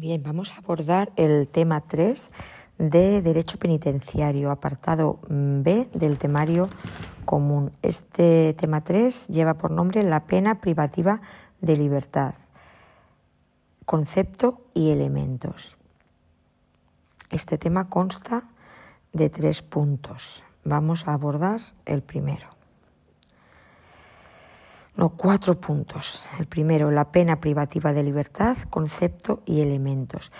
Bien, vamos a abordar el tema 3 de Derecho Penitenciario, apartado B del temario común. Este tema 3 lleva por nombre la pena privativa de libertad, concepto y elementos. Este tema consta de tres puntos. Vamos a abordar el primero. No, cuatro puntos. El primero, la pena privativa de libertad, concepto y elementos.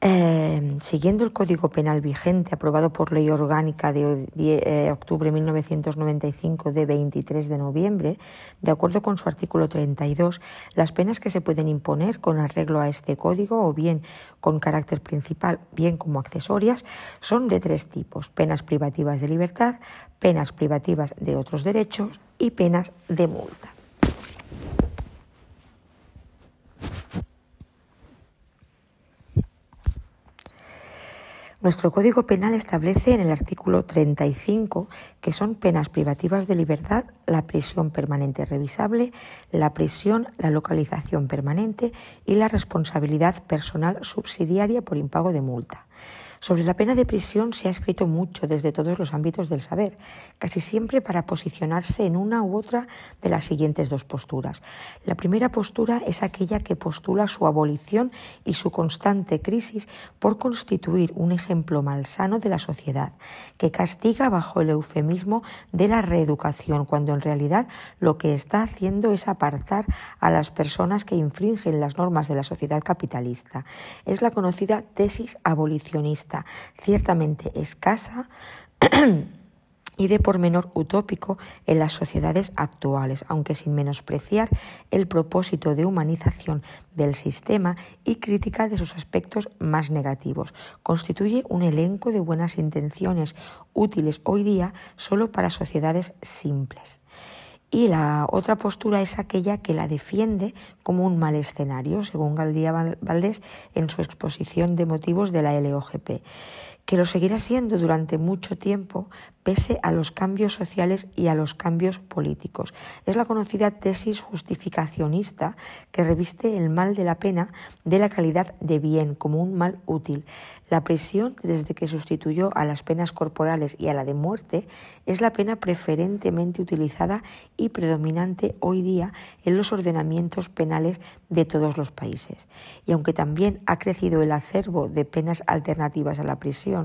Eh, siguiendo el Código Penal vigente, aprobado por Ley Orgánica de eh, octubre de 1995 de 23 de noviembre, de acuerdo con su artículo 32, las penas que se pueden imponer con arreglo a este código o bien con carácter principal, bien como accesorias, son de tres tipos, penas privativas de libertad, penas privativas de otros derechos y penas de multa. Nuestro Código Penal establece en el artículo 35 que son penas privativas de libertad la prisión permanente revisable, la prisión, la localización permanente y la responsabilidad personal subsidiaria por impago de multa. Sobre la pena de prisión se ha escrito mucho desde todos los ámbitos del saber, casi siempre para posicionarse en una u otra de las siguientes dos posturas. La primera postura es aquella que postula su abolición y su constante crisis por constituir un ejemplo malsano de la sociedad, que castiga bajo el eufemismo de la reeducación, cuando en realidad lo que está haciendo es apartar a las personas que infringen las normas de la sociedad capitalista. Es la conocida tesis abolicionista ciertamente escasa y de por menor utópico en las sociedades actuales, aunque sin menospreciar el propósito de humanización del sistema y crítica de sus aspectos más negativos. Constituye un elenco de buenas intenciones útiles hoy día solo para sociedades simples. Y la otra postura es aquella que la defiende como un mal escenario, según Galdía Valdés en su exposición de motivos de la LOGP, que lo seguirá siendo durante mucho tiempo pese a los cambios sociales y a los cambios políticos. Es la conocida tesis justificacionista que reviste el mal de la pena de la calidad de bien como un mal útil. La prisión, desde que sustituyó a las penas corporales y a la de muerte, es la pena preferentemente utilizada y predominante hoy día en los ordenamientos penales de todos los países. Y aunque también ha crecido el acervo de penas alternativas a la prisión,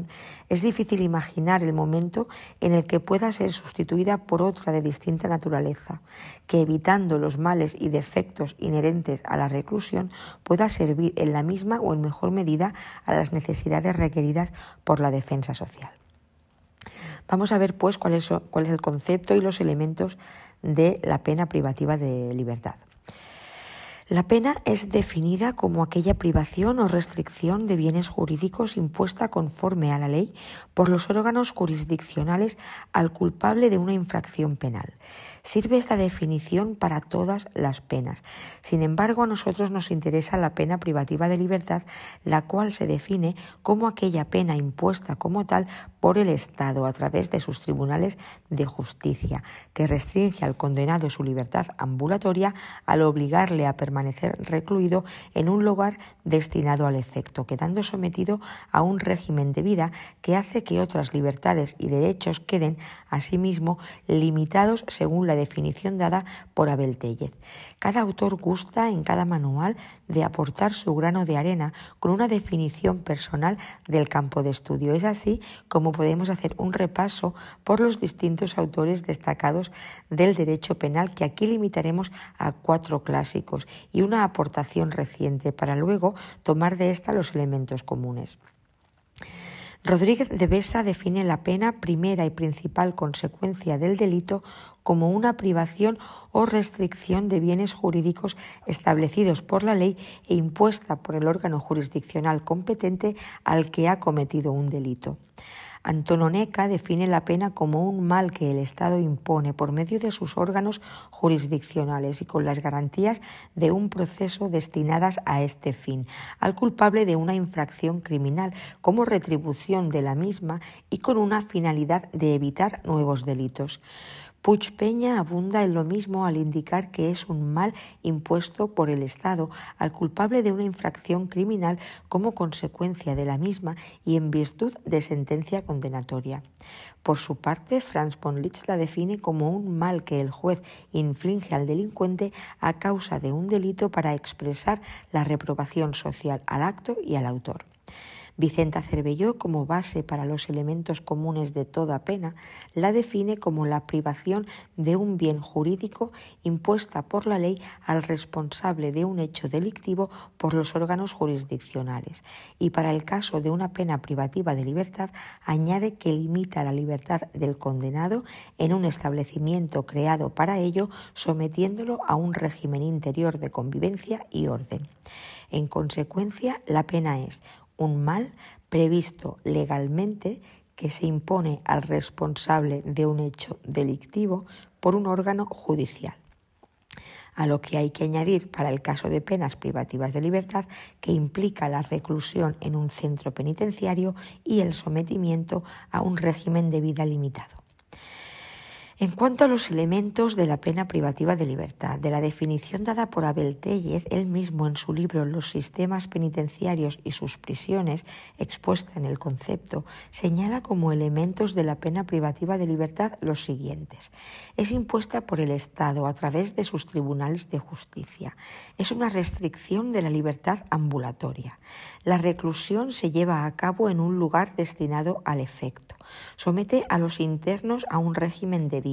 es difícil imaginar el momento en el que pueda ser sustituida por otra de distinta naturaleza, que evitando los males y defectos inherentes a la reclusión pueda servir en la misma o en mejor medida a las necesidades requeridas por la defensa social. Vamos a ver pues cuál es, el concepto y los elementos de la pena privativa de libertad. La pena es definida como aquella privación o restricción de bienes jurídicos impuesta conforme a la ley por los órganos jurisdiccionales al culpable de una infracción penal. Sirve esta definición para todas las penas. Sin embargo, a nosotros nos interesa la pena privativa de libertad, la cual se define como aquella pena impuesta como tal por el Estado a través de sus tribunales de justicia, que restringe al condenado su libertad ambulatoria al obligarle a permanecer recluido en un lugar destinado al efecto, quedando sometido a un régimen de vida que hace que otras libertades y derechos queden asimismo limitados según la definición dada por Abel Tellez. Cada autor gusta en cada manual de aportar su grano de arena con una definición personal del campo de estudio. Es así como podemos hacer un repaso por los distintos autores destacados del derecho penal que aquí limitaremos a cuatro clásicos y una aportación reciente para luego tomar de esta los elementos comunes. Rodríguez de Besa define la pena primera y principal consecuencia del delito como una privación o restricción de bienes jurídicos establecidos por la ley e impuesta por el órgano jurisdiccional competente al que ha cometido un delito. Antononeca define la pena como un mal que el Estado impone por medio de sus órganos jurisdiccionales y con las garantías de un proceso destinadas a este fin, al culpable de una infracción criminal como retribución de la misma y con una finalidad de evitar nuevos delitos. Puig Peña abunda en lo mismo al indicar que es un mal impuesto por el Estado al culpable de una infracción criminal como consecuencia de la misma y en virtud de sentencia condenatoria. Por su parte, Franz von Litz la define como un mal que el juez inflige al delincuente a causa de un delito para expresar la reprobación social al acto y al autor. Vicenta Cervelló, como base para los elementos comunes de toda pena, la define como la privación de un bien jurídico impuesta por la ley al responsable de un hecho delictivo por los órganos jurisdiccionales. Y para el caso de una pena privativa de libertad, añade que limita la libertad del condenado en un establecimiento creado para ello, sometiéndolo a un régimen interior de convivencia y orden. En consecuencia, la pena es un mal previsto legalmente que se impone al responsable de un hecho delictivo por un órgano judicial. A lo que hay que añadir para el caso de penas privativas de libertad que implica la reclusión en un centro penitenciario y el sometimiento a un régimen de vida limitado. En cuanto a los elementos de la pena privativa de libertad, de la definición dada por Abel Tellez, él mismo en su libro Los sistemas penitenciarios y sus prisiones, expuesta en el concepto, señala como elementos de la pena privativa de libertad los siguientes. Es impuesta por el Estado a través de sus tribunales de justicia. Es una restricción de la libertad ambulatoria. La reclusión se lleva a cabo en un lugar destinado al efecto. Somete a los internos a un régimen de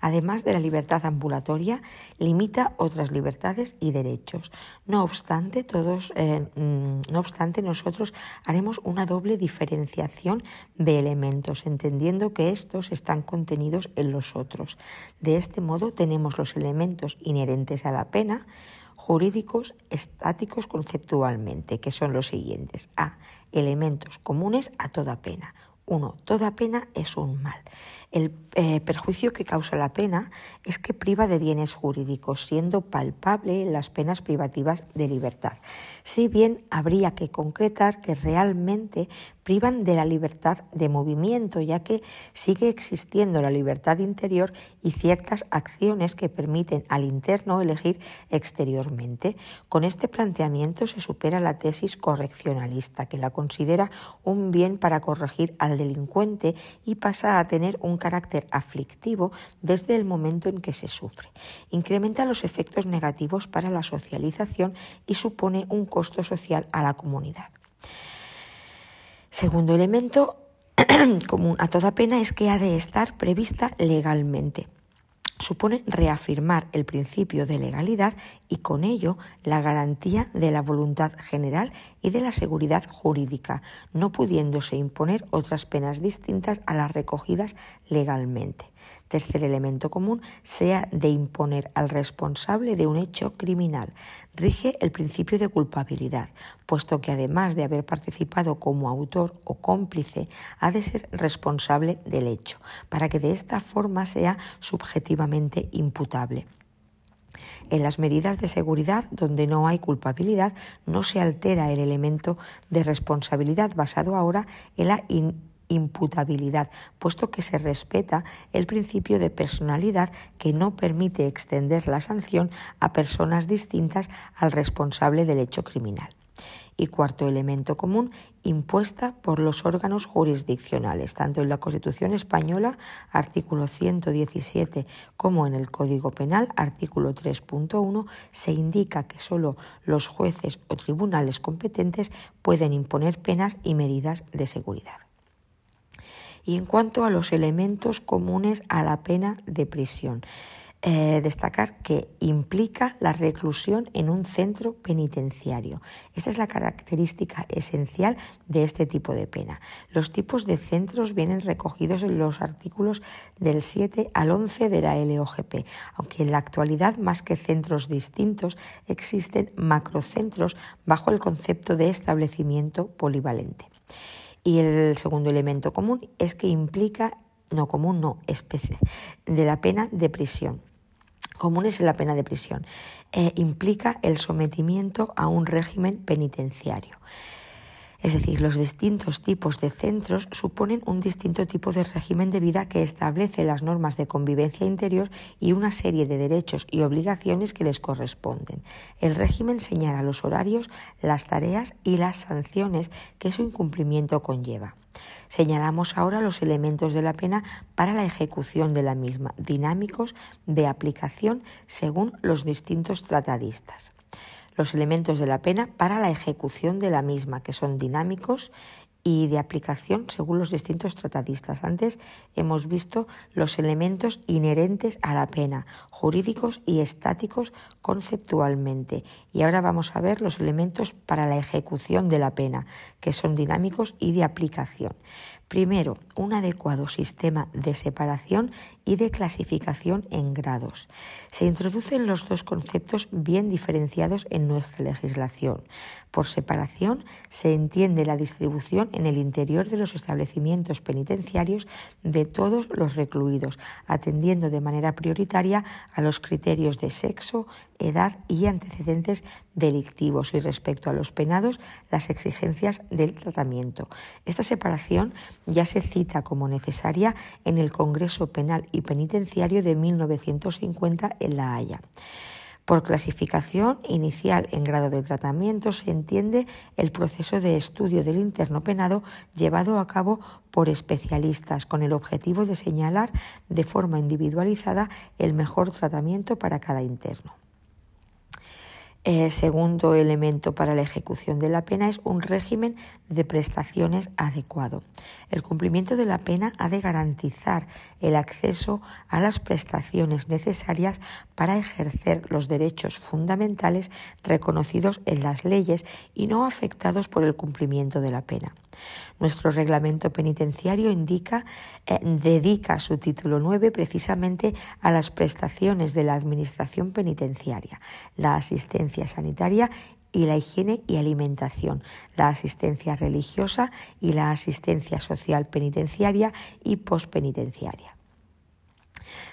Además de la libertad ambulatoria, limita otras libertades y derechos. No obstante, todos, eh, mm, no obstante, nosotros haremos una doble diferenciación de elementos, entendiendo que estos están contenidos en los otros. De este modo, tenemos los elementos inherentes a la pena, jurídicos estáticos conceptualmente, que son los siguientes. A. Elementos comunes a toda pena. 1. Toda pena es un mal. El eh, perjuicio que causa la pena es que priva de bienes jurídicos, siendo palpable las penas privativas de libertad. Si bien habría que concretar que realmente privan de la libertad de movimiento, ya que sigue existiendo la libertad interior y ciertas acciones que permiten al interno elegir exteriormente. Con este planteamiento se supera la tesis correccionalista, que la considera un bien para corregir al delincuente y pasa a tener un carácter aflictivo desde el momento en que se sufre. Incrementa los efectos negativos para la socialización y supone un costo social a la comunidad. Segundo elemento común a toda pena es que ha de estar prevista legalmente supone reafirmar el principio de legalidad y con ello la garantía de la voluntad general y de la seguridad jurídica, no pudiéndose imponer otras penas distintas a las recogidas legalmente. Tercer elemento común, sea de imponer al responsable de un hecho criminal. Rige el principio de culpabilidad, puesto que además de haber participado como autor o cómplice, ha de ser responsable del hecho, para que de esta forma sea subjetivamente imputable. En las medidas de seguridad, donde no hay culpabilidad, no se altera el elemento de responsabilidad basado ahora en la imputabilidad, puesto que se respeta el principio de personalidad que no permite extender la sanción a personas distintas al responsable del hecho criminal. Y cuarto elemento común, impuesta por los órganos jurisdiccionales, tanto en la Constitución española, artículo 117, como en el Código Penal, artículo 3.1, se indica que sólo los jueces o tribunales competentes pueden imponer penas y medidas de seguridad. Y en cuanto a los elementos comunes a la pena de prisión, eh, destacar que implica la reclusión en un centro penitenciario. Esta es la característica esencial de este tipo de pena. Los tipos de centros vienen recogidos en los artículos del 7 al 11 de la LOGP, aunque en la actualidad, más que centros distintos, existen macrocentros bajo el concepto de establecimiento polivalente. Y el segundo elemento común es que implica, no común, no, especie, de la pena de prisión. Común es la pena de prisión. Eh, implica el sometimiento a un régimen penitenciario. Es decir, los distintos tipos de centros suponen un distinto tipo de régimen de vida que establece las normas de convivencia interior y una serie de derechos y obligaciones que les corresponden. El régimen señala los horarios, las tareas y las sanciones que su incumplimiento conlleva. Señalamos ahora los elementos de la pena para la ejecución de la misma, dinámicos de aplicación según los distintos tratadistas los elementos de la pena para la ejecución de la misma, que son dinámicos y de aplicación según los distintos tratadistas. Antes hemos visto los elementos inherentes a la pena, jurídicos y estáticos conceptualmente. Y ahora vamos a ver los elementos para la ejecución de la pena, que son dinámicos y de aplicación. Primero, un adecuado sistema de separación y de clasificación en grados. Se introducen los dos conceptos bien diferenciados en nuestra legislación. Por separación se entiende la distribución en el interior de los establecimientos penitenciarios de todos los recluidos, atendiendo de manera prioritaria a los criterios de sexo, edad y antecedentes delictivos y respecto a los penados las exigencias del tratamiento. Esta separación ya se cita como necesaria en el Congreso Penal y Penitenciario de 1950 en La Haya. Por clasificación inicial en grado de tratamiento se entiende el proceso de estudio del interno penado llevado a cabo por especialistas con el objetivo de señalar de forma individualizada el mejor tratamiento para cada interno. El segundo elemento para la ejecución de la pena es un régimen de prestaciones adecuado. El cumplimiento de la pena ha de garantizar el acceso a las prestaciones necesarias para ejercer los derechos fundamentales reconocidos en las leyes y no afectados por el cumplimiento de la pena. Nuestro reglamento penitenciario indica, eh, dedica su título 9 precisamente a las prestaciones de la Administración penitenciaria, la asistencia sanitaria y la higiene y alimentación, la asistencia religiosa y la asistencia social penitenciaria y pospenitenciaria.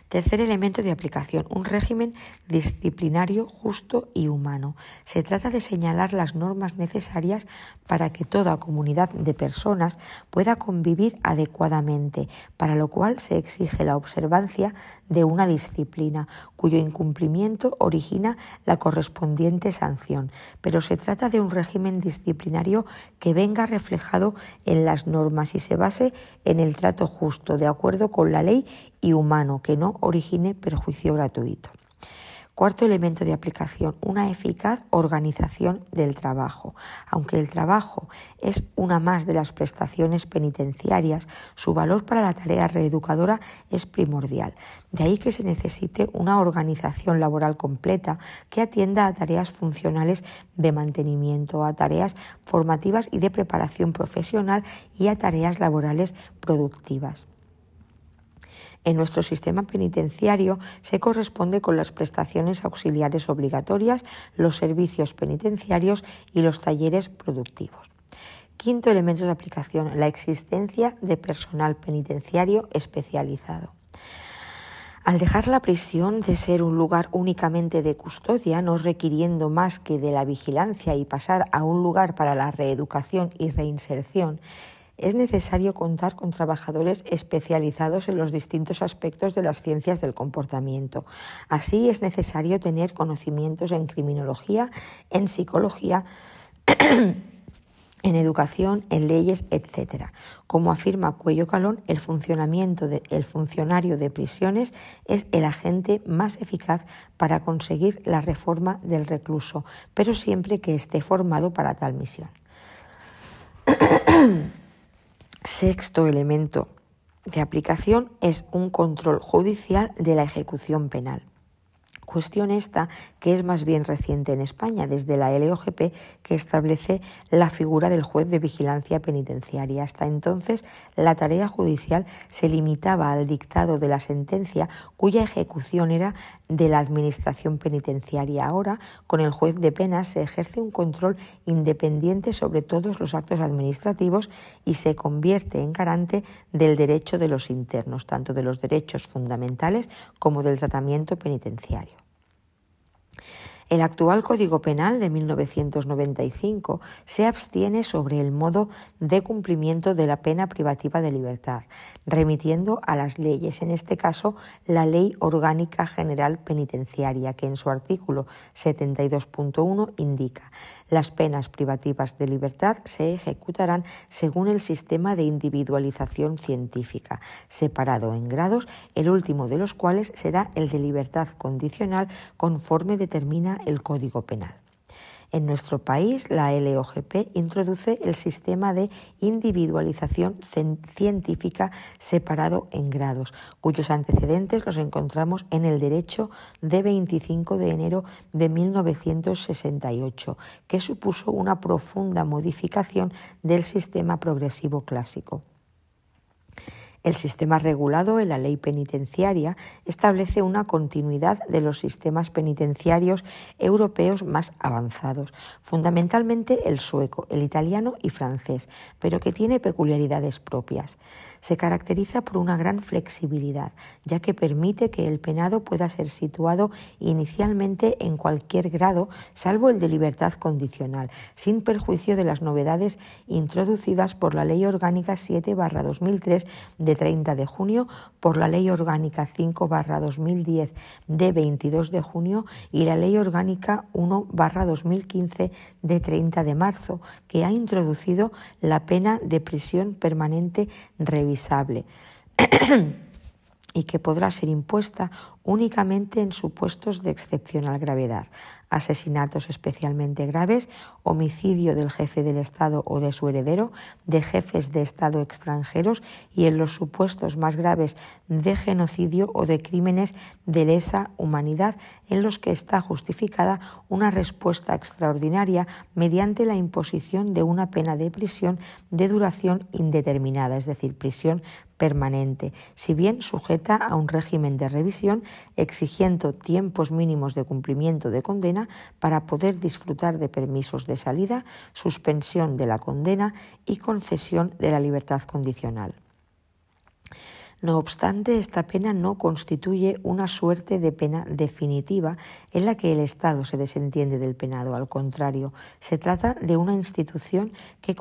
Tercer elemento de aplicación, un régimen disciplinario justo y humano. Se trata de señalar las normas necesarias para que toda comunidad de personas pueda convivir adecuadamente, para lo cual se exige la observancia de una disciplina cuyo incumplimiento origina la correspondiente sanción, pero se trata de un régimen disciplinario que venga reflejado en las normas y se base en el trato justo, de acuerdo con la ley y humano, que no origine perjuicio gratuito. Cuarto elemento de aplicación, una eficaz organización del trabajo. Aunque el trabajo es una más de las prestaciones penitenciarias, su valor para la tarea reeducadora es primordial. De ahí que se necesite una organización laboral completa que atienda a tareas funcionales de mantenimiento, a tareas formativas y de preparación profesional y a tareas laborales productivas en nuestro sistema penitenciario se corresponde con las prestaciones auxiliares obligatorias, los servicios penitenciarios y los talleres productivos. Quinto elemento de aplicación, la existencia de personal penitenciario especializado. Al dejar la prisión de ser un lugar únicamente de custodia, no requiriendo más que de la vigilancia y pasar a un lugar para la reeducación y reinserción, es necesario contar con trabajadores especializados en los distintos aspectos de las ciencias del comportamiento. Así es necesario tener conocimientos en criminología, en psicología, en educación, en leyes, etc. Como afirma Cuello Calón, el funcionamiento del funcionario de prisiones es el agente más eficaz para conseguir la reforma del recluso, pero siempre que esté formado para tal misión. Sexto elemento de aplicación es un control judicial de la ejecución penal. Cuestión esta que es más bien reciente en España, desde la LOGP, que establece la figura del juez de vigilancia penitenciaria. Hasta entonces, la tarea judicial se limitaba al dictado de la sentencia, cuya ejecución era de la Administración penitenciaria. Ahora, con el juez de penas, se ejerce un control independiente sobre todos los actos administrativos y se convierte en garante del derecho de los internos, tanto de los derechos fundamentales como del tratamiento penitenciario. El actual Código Penal de 1995 se abstiene sobre el modo de cumplimiento de la pena privativa de libertad, remitiendo a las leyes, en este caso la Ley Orgánica General Penitenciaria, que en su artículo 72.1 indica las penas privativas de libertad se ejecutarán según el sistema de individualización científica, separado en grados, el último de los cuales será el de libertad condicional conforme determina el Código Penal. En nuestro país, la LOGP introduce el sistema de individualización científica separado en grados, cuyos antecedentes los encontramos en el derecho de 25 de enero de 1968, que supuso una profunda modificación del sistema progresivo clásico. El sistema regulado en la ley penitenciaria establece una continuidad de los sistemas penitenciarios europeos más avanzados, fundamentalmente el sueco, el italiano y francés, pero que tiene peculiaridades propias se caracteriza por una gran flexibilidad, ya que permite que el penado pueda ser situado inicialmente en cualquier grado, salvo el de libertad condicional, sin perjuicio de las novedades introducidas por la Ley Orgánica 7-2003 de 30 de junio, por la Ley Orgánica 5-2010 de 22 de junio y la Ley Orgánica 1-2015 de 30 de marzo, que ha introducido la pena de prisión permanente revisada y que podrá ser impuesta únicamente en supuestos de excepcional gravedad, asesinatos especialmente graves, homicidio del jefe del Estado o de su heredero, de jefes de Estado extranjeros y en los supuestos más graves de genocidio o de crímenes de lesa humanidad en los que está justificada una respuesta extraordinaria mediante la imposición de una pena de prisión de duración indeterminada, es decir, prisión permanente, si bien sujeta a un régimen de revisión exigiendo tiempos mínimos de cumplimiento de condena para poder disfrutar de permisos de salida, suspensión de la condena y concesión de la libertad condicional. No obstante, esta pena no constituye una suerte de pena definitiva en la que el Estado se desentiende del penado. Al contrario, se trata de una institución que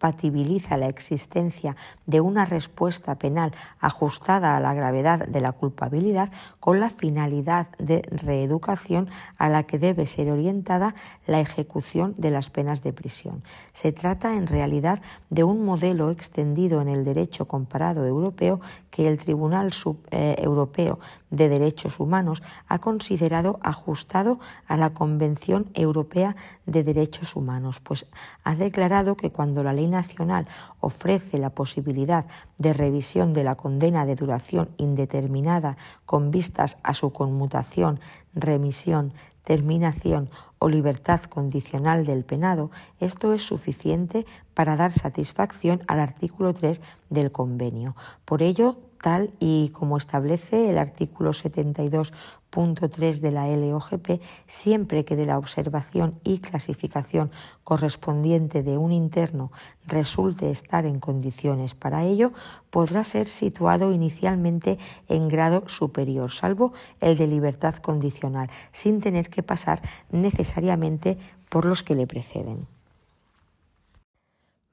compatibiliza la existencia de una respuesta penal ajustada a la gravedad de la culpabilidad con la finalidad de reeducación a la que debe ser orientada la ejecución de las penas de prisión. Se trata en realidad de un modelo extendido en el derecho comparado europeo que el Tribunal eh, Europeo de Derechos Humanos ha considerado ajustado a la Convención Europea de Derechos Humanos, pues ha declarado que cuando la ley nacional ofrece la posibilidad de revisión de la condena de duración indeterminada con vistas a su conmutación, remisión, terminación o libertad condicional del penado, esto es suficiente para dar satisfacción al artículo 3 del convenio. Por ello, tal y como establece el artículo 72.3 de la LOGP, siempre que de la observación y clasificación correspondiente de un interno resulte estar en condiciones para ello, podrá ser situado inicialmente en grado superior, salvo el de libertad condicional, sin tener que pasar necesariamente por los que le preceden.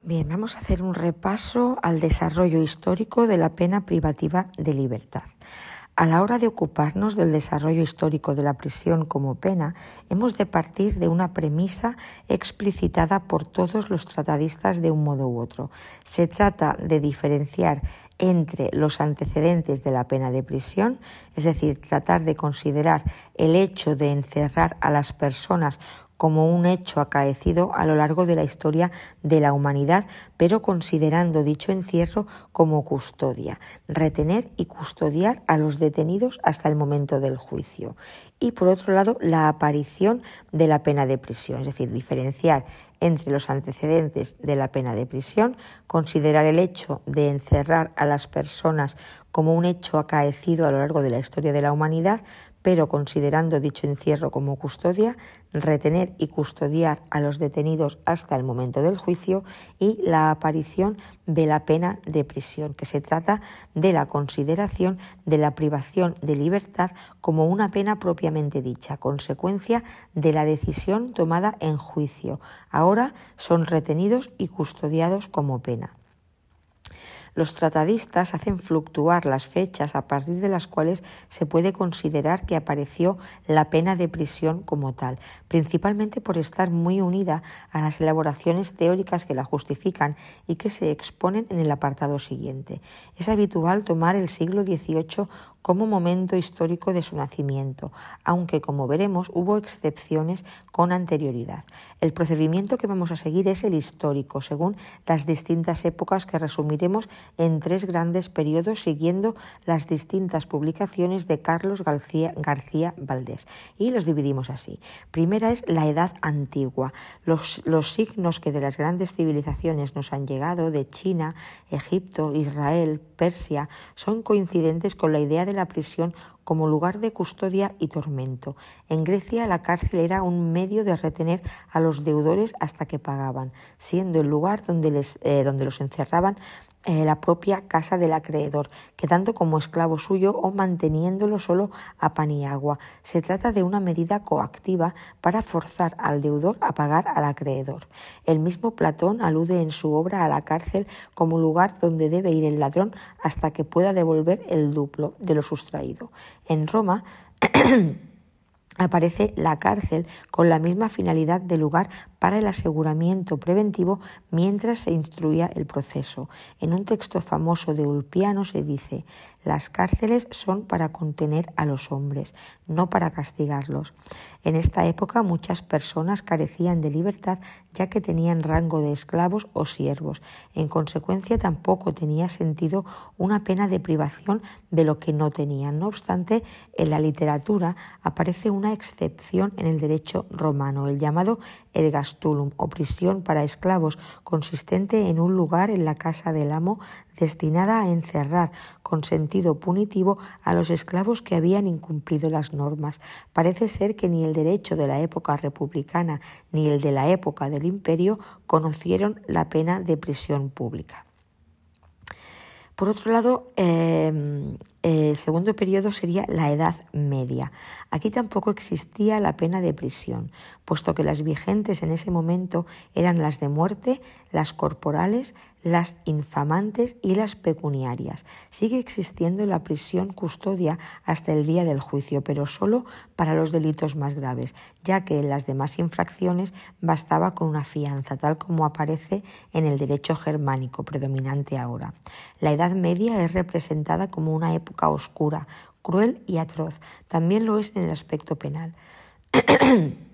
Bien, vamos a hacer un repaso al desarrollo histórico de la pena privativa de libertad. A la hora de ocuparnos del desarrollo histórico de la prisión como pena, hemos de partir de una premisa explicitada por todos los tratadistas de un modo u otro. Se trata de diferenciar entre los antecedentes de la pena de prisión, es decir, tratar de considerar el hecho de encerrar a las personas como un hecho acaecido a lo largo de la historia de la humanidad, pero considerando dicho encierro como custodia, retener y custodiar a los detenidos hasta el momento del juicio. Y por otro lado, la aparición de la pena de prisión, es decir, diferenciar entre los antecedentes de la pena de prisión, considerar el hecho de encerrar a las personas como un hecho acaecido a lo largo de la historia de la humanidad, pero considerando dicho encierro como custodia, retener y custodiar a los detenidos hasta el momento del juicio y la aparición de la pena de prisión, que se trata de la consideración de la privación de libertad como una pena propiamente dicha, consecuencia de la decisión tomada en juicio. Ahora son retenidos y custodiados como pena. Los tratadistas hacen fluctuar las fechas a partir de las cuales se puede considerar que apareció la pena de prisión como tal, principalmente por estar muy unida a las elaboraciones teóricas que la justifican y que se exponen en el apartado siguiente. Es habitual tomar el siglo XVIII como momento histórico de su nacimiento, aunque como veremos hubo excepciones con anterioridad. El procedimiento que vamos a seguir es el histórico, según las distintas épocas que resumiremos en tres grandes periodos siguiendo las distintas publicaciones de Carlos García, Valdés. Y los dividimos así. Primera es la Edad Antigua, los, los signos que de las grandes civilizaciones nos han llegado, de China, Egipto, Israel, Persia, son coincidentes con la idea de la prisión como lugar de custodia y tormento. En Grecia la cárcel era un medio de retener a los deudores hasta que pagaban, siendo el lugar donde, les, eh, donde los encerraban eh, la propia casa del acreedor, quedando como esclavo suyo o manteniéndolo solo a pan y agua. Se trata de una medida coactiva para forzar al deudor a pagar al acreedor. El mismo Platón alude en su obra a la cárcel como lugar donde debe ir el ladrón hasta que pueda devolver el duplo de lo sustraído. En Roma aparece la cárcel con la misma finalidad de lugar para el aseguramiento preventivo mientras se instruía el proceso. En un texto famoso de Ulpiano se dice, las cárceles son para contener a los hombres, no para castigarlos. En esta época muchas personas carecían de libertad ya que tenían rango de esclavos o siervos. En consecuencia tampoco tenía sentido una pena de privación de lo que no tenían. No obstante, en la literatura aparece una excepción en el derecho romano, el llamado o prisión para esclavos, consistente en un lugar en la casa del amo destinada a encerrar con sentido punitivo a los esclavos que habían incumplido las normas. Parece ser que ni el derecho de la época republicana ni el de la época del imperio conocieron la pena de prisión pública. Por otro lado, em, el segundo periodo sería la Edad Media. Aquí tampoco existía la pena de prisión, puesto que las vigentes en ese momento eran las de muerte, las corporales, las infamantes y las pecuniarias. Sigue existiendo la prisión custodia hasta el día del juicio, pero solo para los delitos más graves, ya que en las demás infracciones bastaba con una fianza, tal como aparece en el derecho germánico predominante ahora. La Edad Media es representada como una época oscura, cruel y atroz. También lo es en el aspecto penal.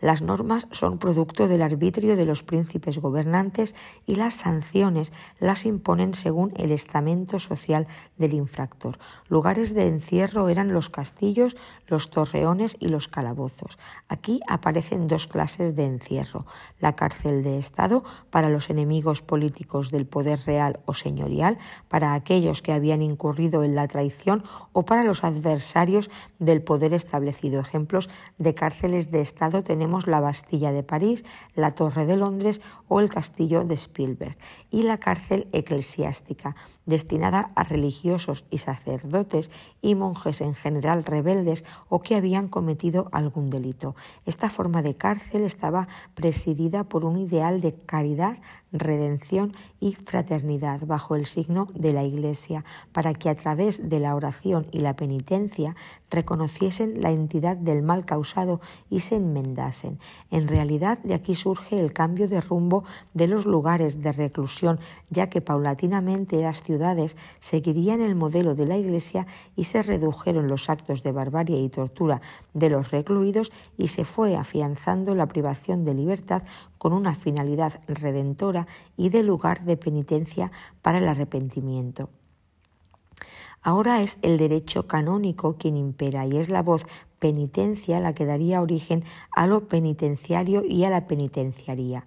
Las normas son producto del arbitrio de los príncipes gobernantes y las sanciones las imponen según el estamento social del infractor. Lugares de encierro eran los castillos, los torreones y los calabozos. Aquí aparecen dos clases de encierro. La cárcel de Estado para los enemigos políticos del poder real o señorial, para aquellos que habían incurrido en la traición o para los adversarios del poder establecido. Ejemplos de cárceles de Estado tenemos la Bastilla de París, la Torre de Londres o el Castillo de Spielberg, y la cárcel eclesiástica, destinada a religiosos y sacerdotes y monjes en general rebeldes o que habían cometido algún delito. Esta forma de cárcel estaba presidida por un ideal de caridad, redención y fraternidad bajo el signo de la Iglesia, para que a través de la oración y la penitencia reconociesen la entidad del mal causado y se enmendasen. En realidad de aquí surge el cambio de rumbo de los lugares de reclusión, ya que paulatinamente las ciudades seguirían el modelo de la Iglesia y se redujeron los actos de barbarie y tortura de los recluidos y se fue afianzando la privación de libertad con una finalidad redentora y de lugar de penitencia para el arrepentimiento. Ahora es el derecho canónico quien impera y es la voz penitencia la que daría origen a lo penitenciario y a la penitenciaría.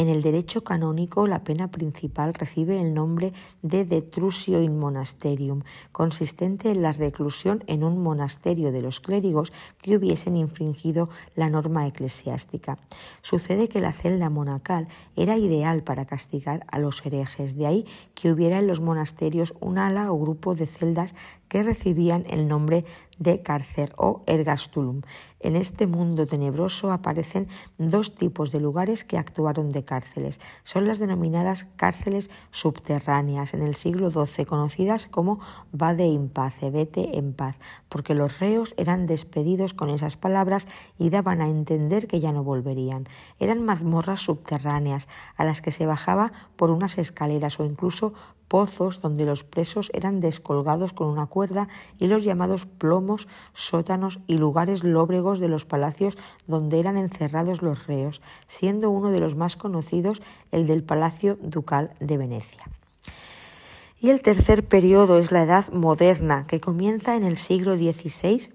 En el derecho canónico, la pena principal recibe el nombre de detrusio in monasterium, consistente en la reclusión en un monasterio de los clérigos que hubiesen infringido la norma eclesiástica. Sucede que la celda monacal era ideal para castigar a los herejes, de ahí que hubiera en los monasterios un ala o grupo de celdas que recibían el nombre de cárcel o ergastulum. En este mundo tenebroso aparecen dos tipos de lugares que actuaron de cárceles. Son las denominadas cárceles subterráneas en el siglo XII, conocidas como vade in pace, vete en paz, porque los reos eran despedidos con esas palabras y daban a entender que ya no volverían. Eran mazmorras subterráneas a las que se bajaba por unas escaleras o incluso pozos donde los presos eran descolgados con una cuerda y los llamados plomos, sótanos y lugares lóbregos de los palacios donde eran encerrados los reos, siendo uno de los más conocidos el del Palacio Ducal de Venecia. Y el tercer periodo es la Edad Moderna, que comienza en el siglo XVI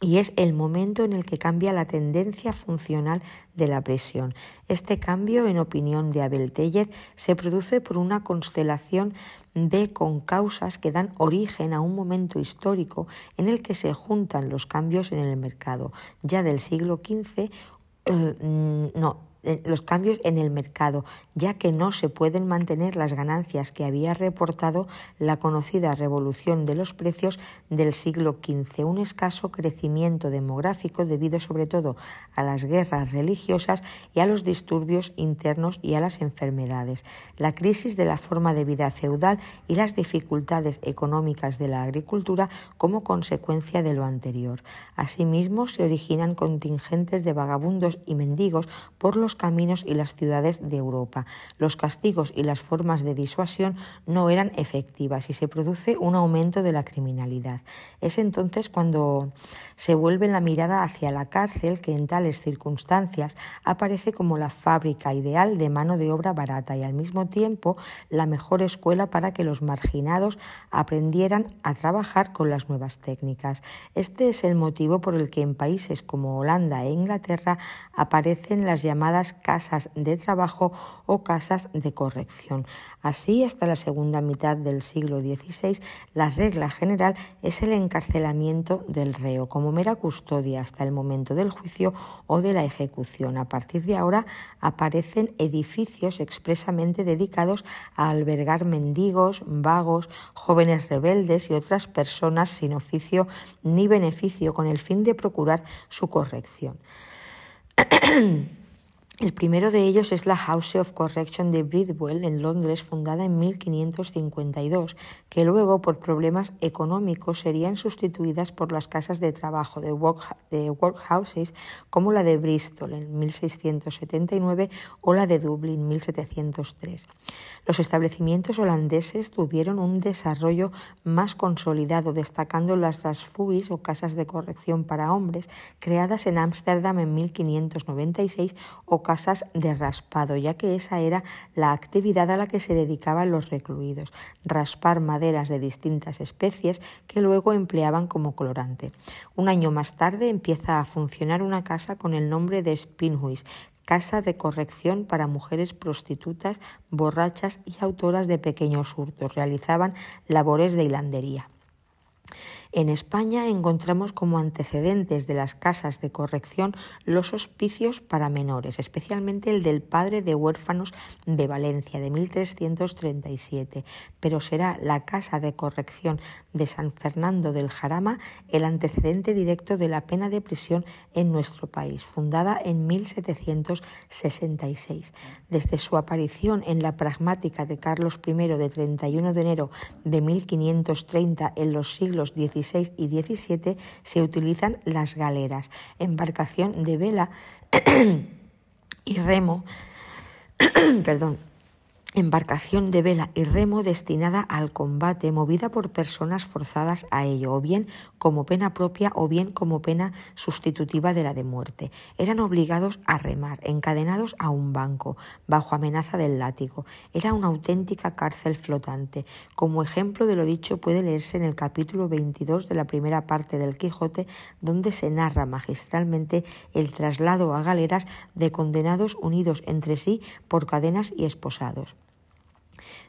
y es el momento en el que cambia la tendencia funcional de la presión. Este cambio, en opinión de Abel Teller, se produce por una constelación de concausas que dan origen a un momento histórico en el que se juntan los cambios en el mercado. Ya del siglo XV, eh, mm, no, los cambios en el mercado, ya que no se pueden mantener las ganancias que había reportado la conocida revolución de los precios del siglo XV, un escaso crecimiento demográfico debido sobre todo a las guerras religiosas y a los disturbios internos y a las enfermedades, la crisis de la forma de vida feudal y las dificultades económicas de la agricultura como consecuencia de lo anterior. Asimismo, se originan contingentes de vagabundos y mendigos por los caminos y las ciudades de Europa. Los castigos y las formas de disuasión no eran efectivas y se produce un aumento de la criminalidad. Es entonces cuando se vuelve la mirada hacia la cárcel que en tales circunstancias aparece como la fábrica ideal de mano de obra barata y al mismo tiempo la mejor escuela para que los marginados aprendieran a trabajar con las nuevas técnicas. Este es el motivo por el que en países como Holanda e Inglaterra aparecen las llamadas casas de trabajo o casas de corrección. Así, hasta la segunda mitad del siglo XVI, la regla general es el encarcelamiento del reo como mera custodia hasta el momento del juicio o de la ejecución. A partir de ahora aparecen edificios expresamente dedicados a albergar mendigos, vagos, jóvenes rebeldes y otras personas sin oficio ni beneficio con el fin de procurar su corrección. El primero de ellos es la House of Correction de Bridwell en Londres, fundada en 1552, que luego, por problemas económicos, serían sustituidas por las casas de trabajo de, workhouses como la de Bristol en 1679 o la de Dublín en 1703. Los establecimientos holandeses tuvieron un desarrollo más consolidado, destacando las rasfubis o casas de corrección para hombres, creadas en Ámsterdam en 1596 o casas de raspado, ya que esa era la actividad a la que se dedicaban los recluidos, raspar maderas de distintas especies que luego empleaban como colorante. Un año más tarde empieza a funcionar una casa con el nombre de Spinhuis, casa de corrección para mujeres prostitutas, borrachas y autoras de pequeños hurtos. Realizaban labores de hilandería. En España encontramos como antecedentes de las casas de corrección los hospicios para menores, especialmente el del padre de huérfanos de Valencia de 1337, pero será la casa de corrección de San Fernando del Jarama el antecedente directo de la pena de prisión en nuestro país, fundada en 1766. Desde su aparición en la pragmática de Carlos I de 31 de enero de 1530 en los siglos XVI y 17 se utilizan las galeras, embarcación de vela y remo, perdón, embarcación de vela y remo destinada al combate, movida por personas forzadas a ello, o bien como pena propia o bien como pena sustitutiva de la de muerte. Eran obligados a remar, encadenados a un banco, bajo amenaza del látigo. Era una auténtica cárcel flotante. Como ejemplo de lo dicho puede leerse en el capítulo 22 de la primera parte del Quijote, donde se narra magistralmente el traslado a galeras de condenados unidos entre sí por cadenas y esposados.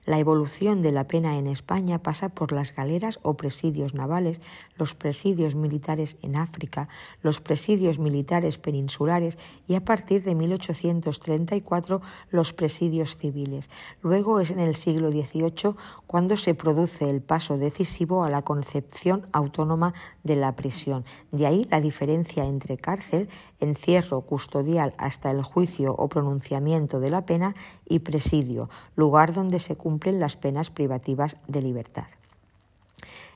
La evolución de la pena en España pasa por las galeras o presidios navales, los presidios militares en África, los presidios militares peninsulares y a partir de 1834 los presidios civiles. Luego es en el siglo XVIII cuando se produce el paso decisivo a la concepción autónoma de la prisión. De ahí la diferencia entre cárcel, encierro custodial hasta el juicio o pronunciamiento de la pena y presidio, lugar donde se cumplen las penas privativas de libertad.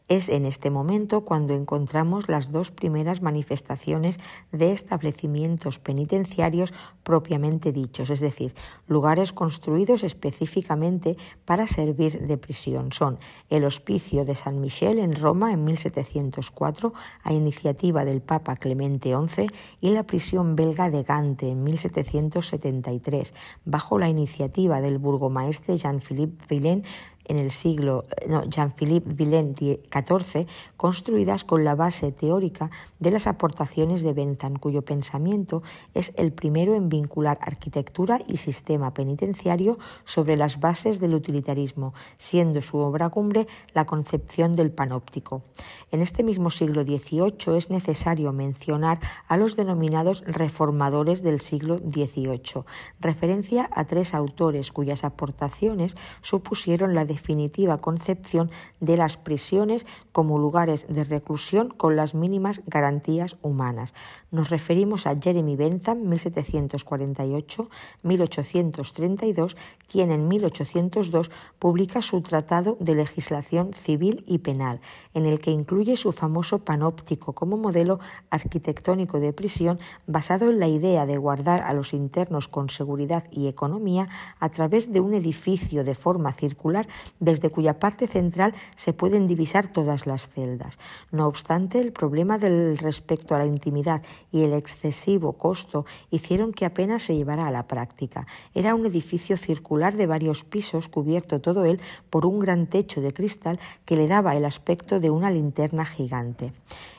Es en este momento cuando encontramos las dos primeras manifestaciones de establecimientos penitenciarios propiamente dichos, es decir, lugares construidos específicamente para servir de prisión. Son el Hospicio de San Michel en Roma en 1704 a iniciativa del Papa Clemente XI y la prisión belga de Gante en 1773 bajo la iniciativa del burgomaestre Jean-Philippe Villain en el siglo no, Jean-Philippe Villain XIV, construidas con la base teórica de las aportaciones de Bentham, cuyo pensamiento es el primero en vincular arquitectura y sistema penitenciario sobre las bases del utilitarismo, siendo su obra cumbre la concepción del panóptico. En este mismo siglo XVIII es necesario mencionar a los denominados reformadores del siglo XVIII, referencia a tres autores cuyas aportaciones supusieron la definitiva concepción de las prisiones como lugares de reclusión con las mínimas garantías humanas. Nos referimos a Jeremy Bentham, 1748-1832, quien en 1802 publica su Tratado de Legislación Civil y Penal, en el que incluye su famoso panóptico como modelo arquitectónico de prisión basado en la idea de guardar a los internos con seguridad y economía a través de un edificio de forma circular desde cuya parte central se pueden divisar todas las celdas. No obstante, el problema del respecto a la intimidad y el excesivo costo hicieron que apenas se llevara a la práctica. Era un edificio circular de varios pisos, cubierto todo él por un gran techo de cristal que le daba el aspecto de una linterna gigante.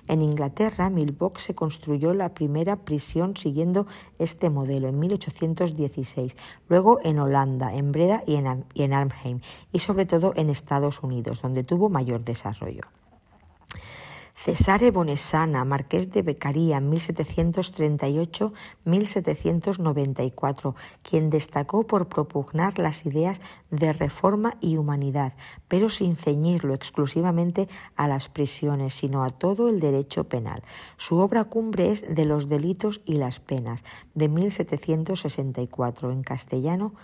En Inglaterra, Milbox se construyó la primera prisión siguiendo este modelo en 1816, luego en Holanda, en Breda y en, y en Arnhem, y sobre todo en Estados Unidos, donde tuvo mayor desarrollo. Cesare Bonesana, marqués de Beccaria, 1738-1794, quien destacó por propugnar las ideas de reforma y humanidad, pero sin ceñirlo exclusivamente a las prisiones, sino a todo el derecho penal. Su obra cumbre es De los delitos y las penas, de 1764, en castellano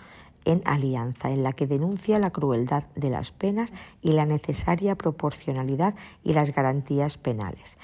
en Alianza, en la que denuncia la crueldad de las penas y la necesaria proporcionalidad y las garantías penales.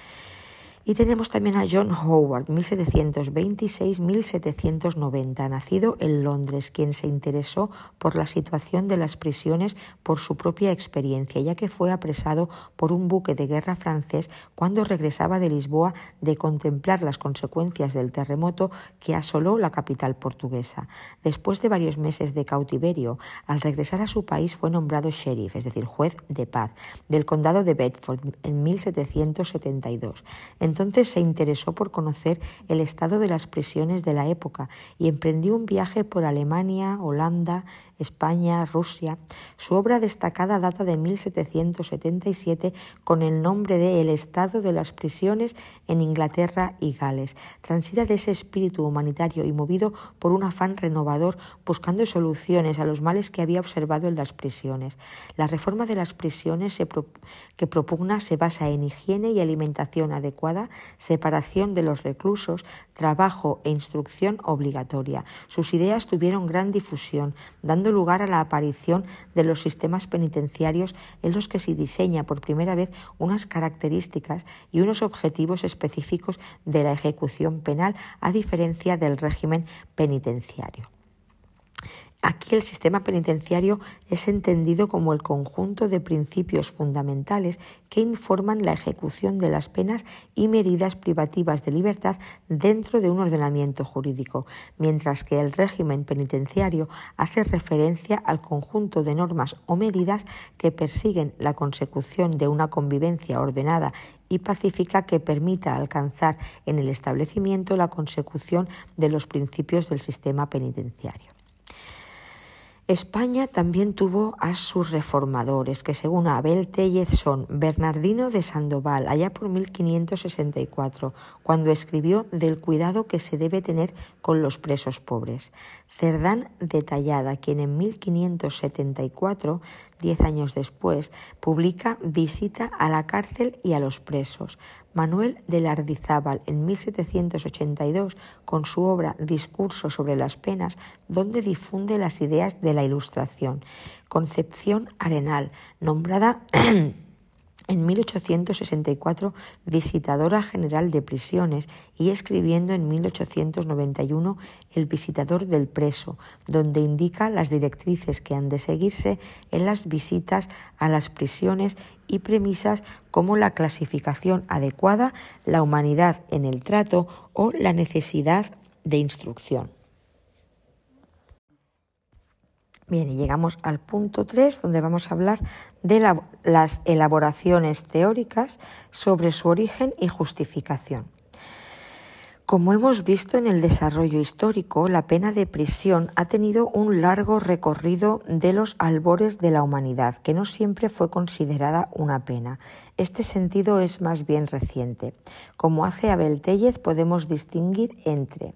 Y tenemos también a John Howard, 1726-1790, nacido en Londres, quien se interesó por la situación de las prisiones por su propia experiencia, ya que fue apresado por un buque de guerra francés cuando regresaba de Lisboa de contemplar las consecuencias del terremoto que asoló la capital portuguesa. Después de varios meses de cautiverio, al regresar a su país fue nombrado sheriff, es decir, juez de paz, del condado de Bedford en 1772. Entonces se interesó por conocer el estado de las prisiones de la época y emprendió un viaje por Alemania, Holanda, España, Rusia. Su obra destacada data de 1777 con el nombre de El estado de las prisiones en Inglaterra y Gales. Transida de ese espíritu humanitario y movido por un afán renovador buscando soluciones a los males que había observado en las prisiones. La reforma de las prisiones que propugna se basa en higiene y alimentación adecuada, separación de los reclusos, trabajo e instrucción obligatoria. Sus ideas tuvieron gran difusión, dando lugar a la aparición de los sistemas penitenciarios en los que se diseña por primera vez unas características y unos objetivos específicos de la ejecución penal a diferencia del régimen penitenciario. Aquí el sistema penitenciario es entendido como el conjunto de principios fundamentales que informan la ejecución de las penas y medidas privativas de libertad dentro de un ordenamiento jurídico, mientras que el régimen penitenciario hace referencia al conjunto de normas o medidas que persiguen la consecución de una convivencia ordenada y pacífica que permita alcanzar en el establecimiento la consecución de los principios del sistema penitenciario. España también tuvo a sus reformadores, que según Abel Tellez son Bernardino de Sandoval, allá por 1564, cuando escribió del cuidado que se debe tener con los presos pobres. Cerdán de Tallada, quien en 1574, diez años después, publica Visita a la cárcel y a los presos. Manuel de Lardizábal en 1782 con su obra Discurso sobre las penas, donde difunde las ideas de la Ilustración. Concepción Arenal, nombrada en 1864 visitadora general de prisiones y escribiendo en 1891 El visitador del preso, donde indica las directrices que han de seguirse en las visitas a las prisiones y premisas como la clasificación adecuada, la humanidad en el trato o la necesidad de instrucción. Bien, y llegamos al punto 3, donde vamos a hablar de las elaboraciones teóricas sobre su origen y justificación. Como hemos visto en el desarrollo histórico, la pena de prisión ha tenido un largo recorrido de los albores de la humanidad, que no siempre fue considerada una pena. Este sentido es más bien reciente. Como hace Abel Tellez, podemos distinguir entre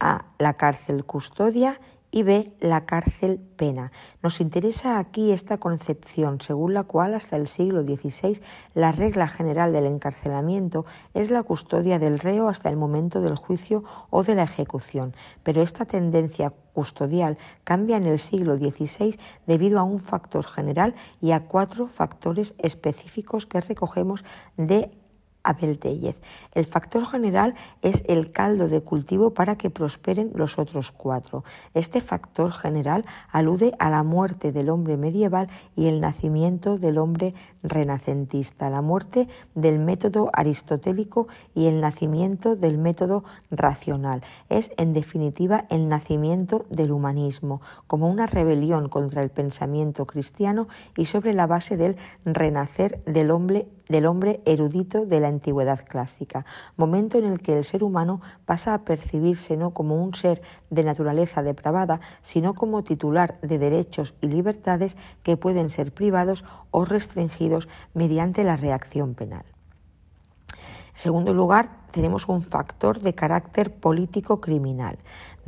A. La cárcel custodia y B. La cárcel pena. Nos interesa aquí esta concepción, según la cual hasta el siglo XVI la regla general del encarcelamiento es la custodia del reo hasta el momento del juicio o de la ejecución, pero esta tendencia custodial cambia en el siglo XVI debido a un factor general y a cuatro factores específicos que recogemos de Abel Tellez. El factor general es el caldo de cultivo para que prosperen los otros cuatro. Este factor general alude a la muerte del hombre medieval y el nacimiento del hombre renacentista, la muerte del método aristotélico y el nacimiento del método racional. Es, en definitiva, el nacimiento del humanismo, como una rebelión contra el pensamiento cristiano y sobre la base del renacer del hombre del hombre erudito de la antigüedad clásica, momento en el que el ser humano pasa a percibirse no como un ser de naturaleza depravada, sino como titular de derechos y libertades que pueden ser privados o restringidos mediante la reacción penal. En segundo lugar, tenemos un factor de carácter político criminal.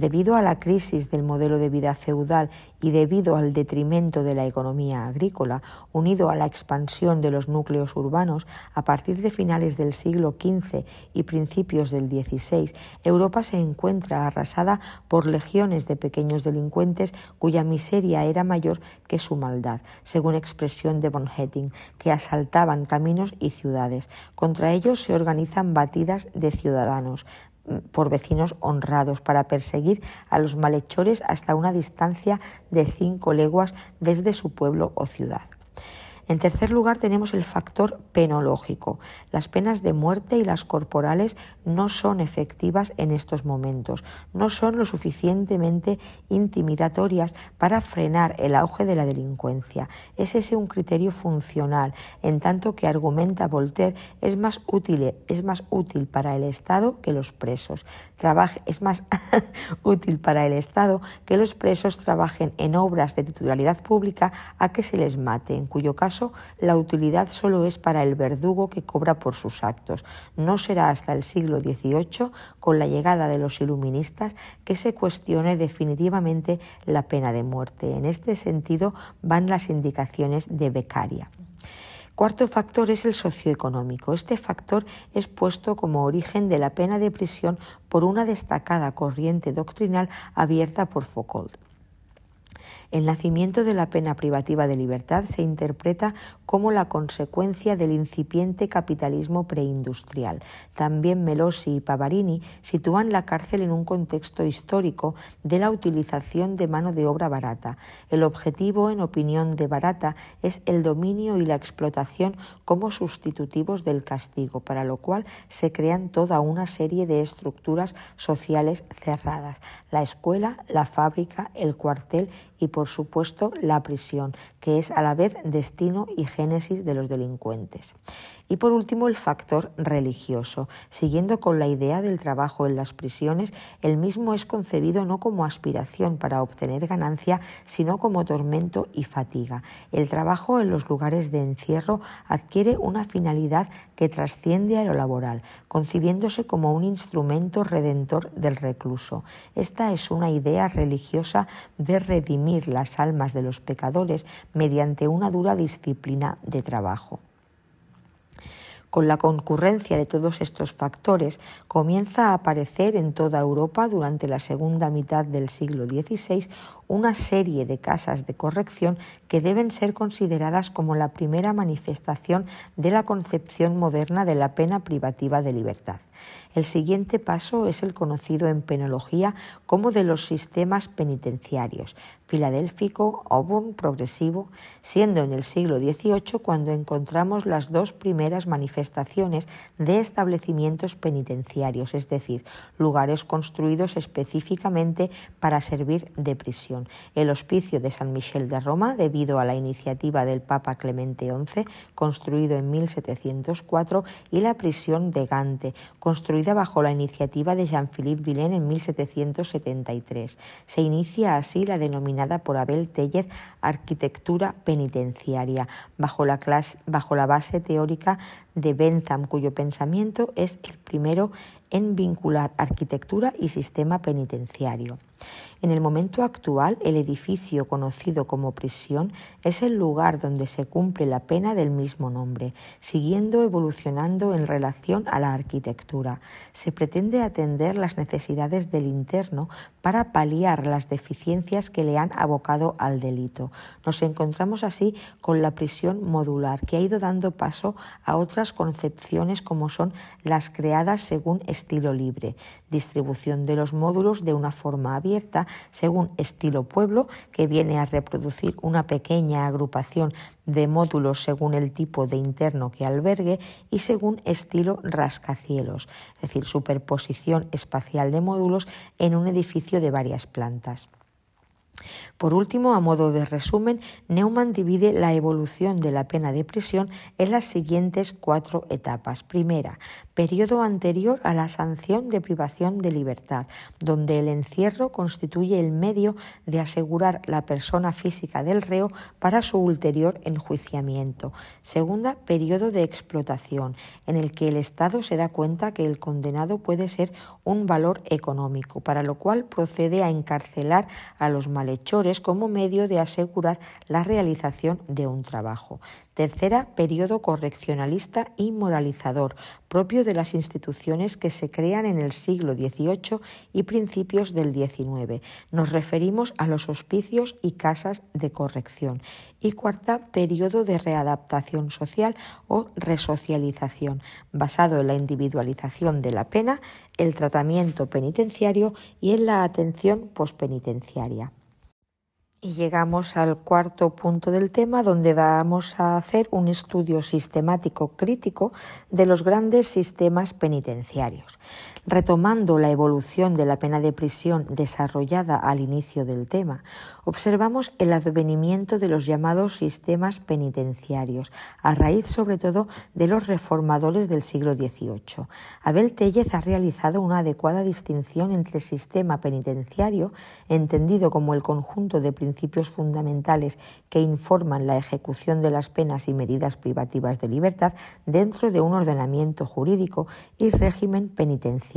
Debido a la crisis del modelo de vida feudal y debido al detrimento de la economía agrícola, unido a la expansión de los núcleos urbanos, a partir de finales del siglo XV y principios del XVI, Europa se encuentra arrasada por legiones de pequeños delincuentes cuya miseria era mayor que su maldad, según expresión de von Hetting, que asaltaban caminos y ciudades. Contra ellos se organizan batidas de ciudadanos, por vecinos honrados para perseguir a los malhechores hasta una distancia de cinco leguas desde su pueblo o ciudad. En tercer lugar tenemos el factor penológico. Las penas de muerte y las corporales no son efectivas en estos momentos, no son lo suficientemente intimidatorias para frenar el auge de la delincuencia. Es ese un criterio funcional, en tanto que argumenta Voltaire es más útil, es más útil para el Estado que los presos. es más útil para el Estado que los presos trabajen en obras de titularidad pública a que se les mate, en cuyo la utilidad solo es para el verdugo que cobra por sus actos. No será hasta el siglo XVIII, con la llegada de los iluministas, que se cuestione definitivamente la pena de muerte. En este sentido van las indicaciones de Beccaria. Cuarto factor es el socioeconómico. Este factor es puesto como origen de la pena de prisión por una destacada corriente doctrinal abierta por Foucault. El nacimiento de la pena privativa de libertad se interpreta como la consecuencia del incipiente capitalismo preindustrial. También Melosi y Pavarini sitúan la cárcel en un contexto histórico de la utilización de mano de obra barata. El objetivo, en opinión de Barata, es el dominio y la explotación como sustitutivos del castigo, para lo cual se crean toda una serie de estructuras sociales cerradas. La escuela, la fábrica, el cuartel y, por supuesto, la prisión, que es a la vez destino y génesis de los delincuentes. Y por último, el factor religioso. Siguiendo con la idea del trabajo en las prisiones, el mismo es concebido no como aspiración para obtener ganancia, sino como tormento y fatiga. El trabajo en los lugares de encierro adquiere una finalidad que trasciende a lo laboral, concibiéndose como un instrumento redentor del recluso. Esta es una idea religiosa de redimir las almas de los pecadores mediante una dura disciplina de trabajo. Con la concurrencia de todos estos factores, comienza a aparecer en toda Europa durante la segunda mitad del siglo XVI una serie de casas de corrección que deben ser consideradas como la primera manifestación de la concepción moderna de la pena privativa de libertad. El siguiente paso es el conocido en penología como de los sistemas penitenciarios, filadélfico, Auburn, progresivo, siendo en el siglo XVIII cuando encontramos las dos primeras manifestaciones de establecimientos penitenciarios, es decir, lugares construidos específicamente para servir de prisión el Hospicio de San Michel de Roma, debido a la iniciativa del Papa Clemente XI, construido en 1704, y la prisión de Gante, construida bajo la iniciativa de Jean-Philippe Villain en 1773. Se inicia así la denominada por Abel Tellez arquitectura penitenciaria, bajo la, bajo la base teórica de Bentham, cuyo pensamiento es el primero en vincular arquitectura y sistema penitenciario. En el momento actual, el edificio conocido como prisión es el lugar donde se cumple la pena del mismo nombre, siguiendo evolucionando en relación a la arquitectura. Se pretende atender las necesidades del interno para paliar las deficiencias que le han abocado al delito. Nos encontramos así con la prisión modular, que ha ido dando paso a otras concepciones como son las creadas según estilo libre, distribución de los módulos de una forma abierta según estilo pueblo, que viene a reproducir una pequeña agrupación de módulos según el tipo de interno que albergue y según estilo rascacielos, es decir, superposición espacial de módulos en un edificio de varias plantas. Por último, a modo de resumen, Neumann divide la evolución de la pena de prisión en las siguientes cuatro etapas. Primera, periodo anterior a la sanción de privación de libertad, donde el encierro constituye el medio de asegurar la persona física del reo para su ulterior enjuiciamiento. Segunda, periodo de explotación, en el que el Estado se da cuenta que el condenado puede ser un valor económico, para lo cual procede a encarcelar a los malhechores como medio de asegurar la realización de un trabajo. Tercera, periodo correccionalista y moralizador, propio de las instituciones que se crean en el siglo XVIII y principios del XIX. Nos referimos a los hospicios y casas de corrección. Y cuarta, periodo de readaptación social o resocialización, basado en la individualización de la pena, el tratamiento penitenciario y en la atención pospenitenciaria. Y llegamos al cuarto punto del tema, donde vamos a hacer un estudio sistemático crítico de los grandes sistemas penitenciarios. Retomando la evolución de la pena de prisión desarrollada al inicio del tema, observamos el advenimiento de los llamados sistemas penitenciarios, a raíz sobre todo de los reformadores del siglo XVIII. Abel Tellez ha realizado una adecuada distinción entre sistema penitenciario, entendido como el conjunto de principios fundamentales que informan la ejecución de las penas y medidas privativas de libertad dentro de un ordenamiento jurídico y régimen penitenciario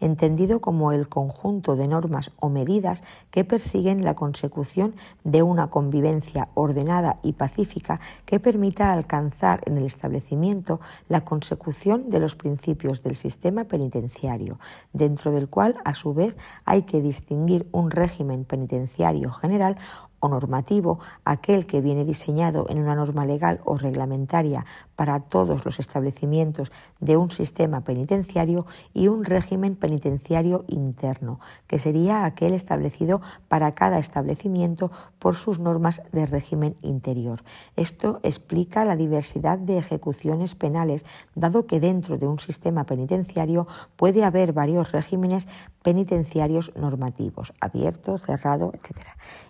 entendido como el conjunto de normas o medidas que persiguen la consecución de una convivencia ordenada y pacífica que permita alcanzar en el establecimiento la consecución de los principios del sistema penitenciario, dentro del cual, a su vez, hay que distinguir un régimen penitenciario general o normativo, aquel que viene diseñado en una norma legal o reglamentaria para todos los establecimientos de un sistema penitenciario y un régimen penitenciario interno, que sería aquel establecido para cada establecimiento por sus normas de régimen interior. Esto explica la diversidad de ejecuciones penales, dado que dentro de un sistema penitenciario puede haber varios regímenes penitenciarios normativos, abierto, cerrado, etc.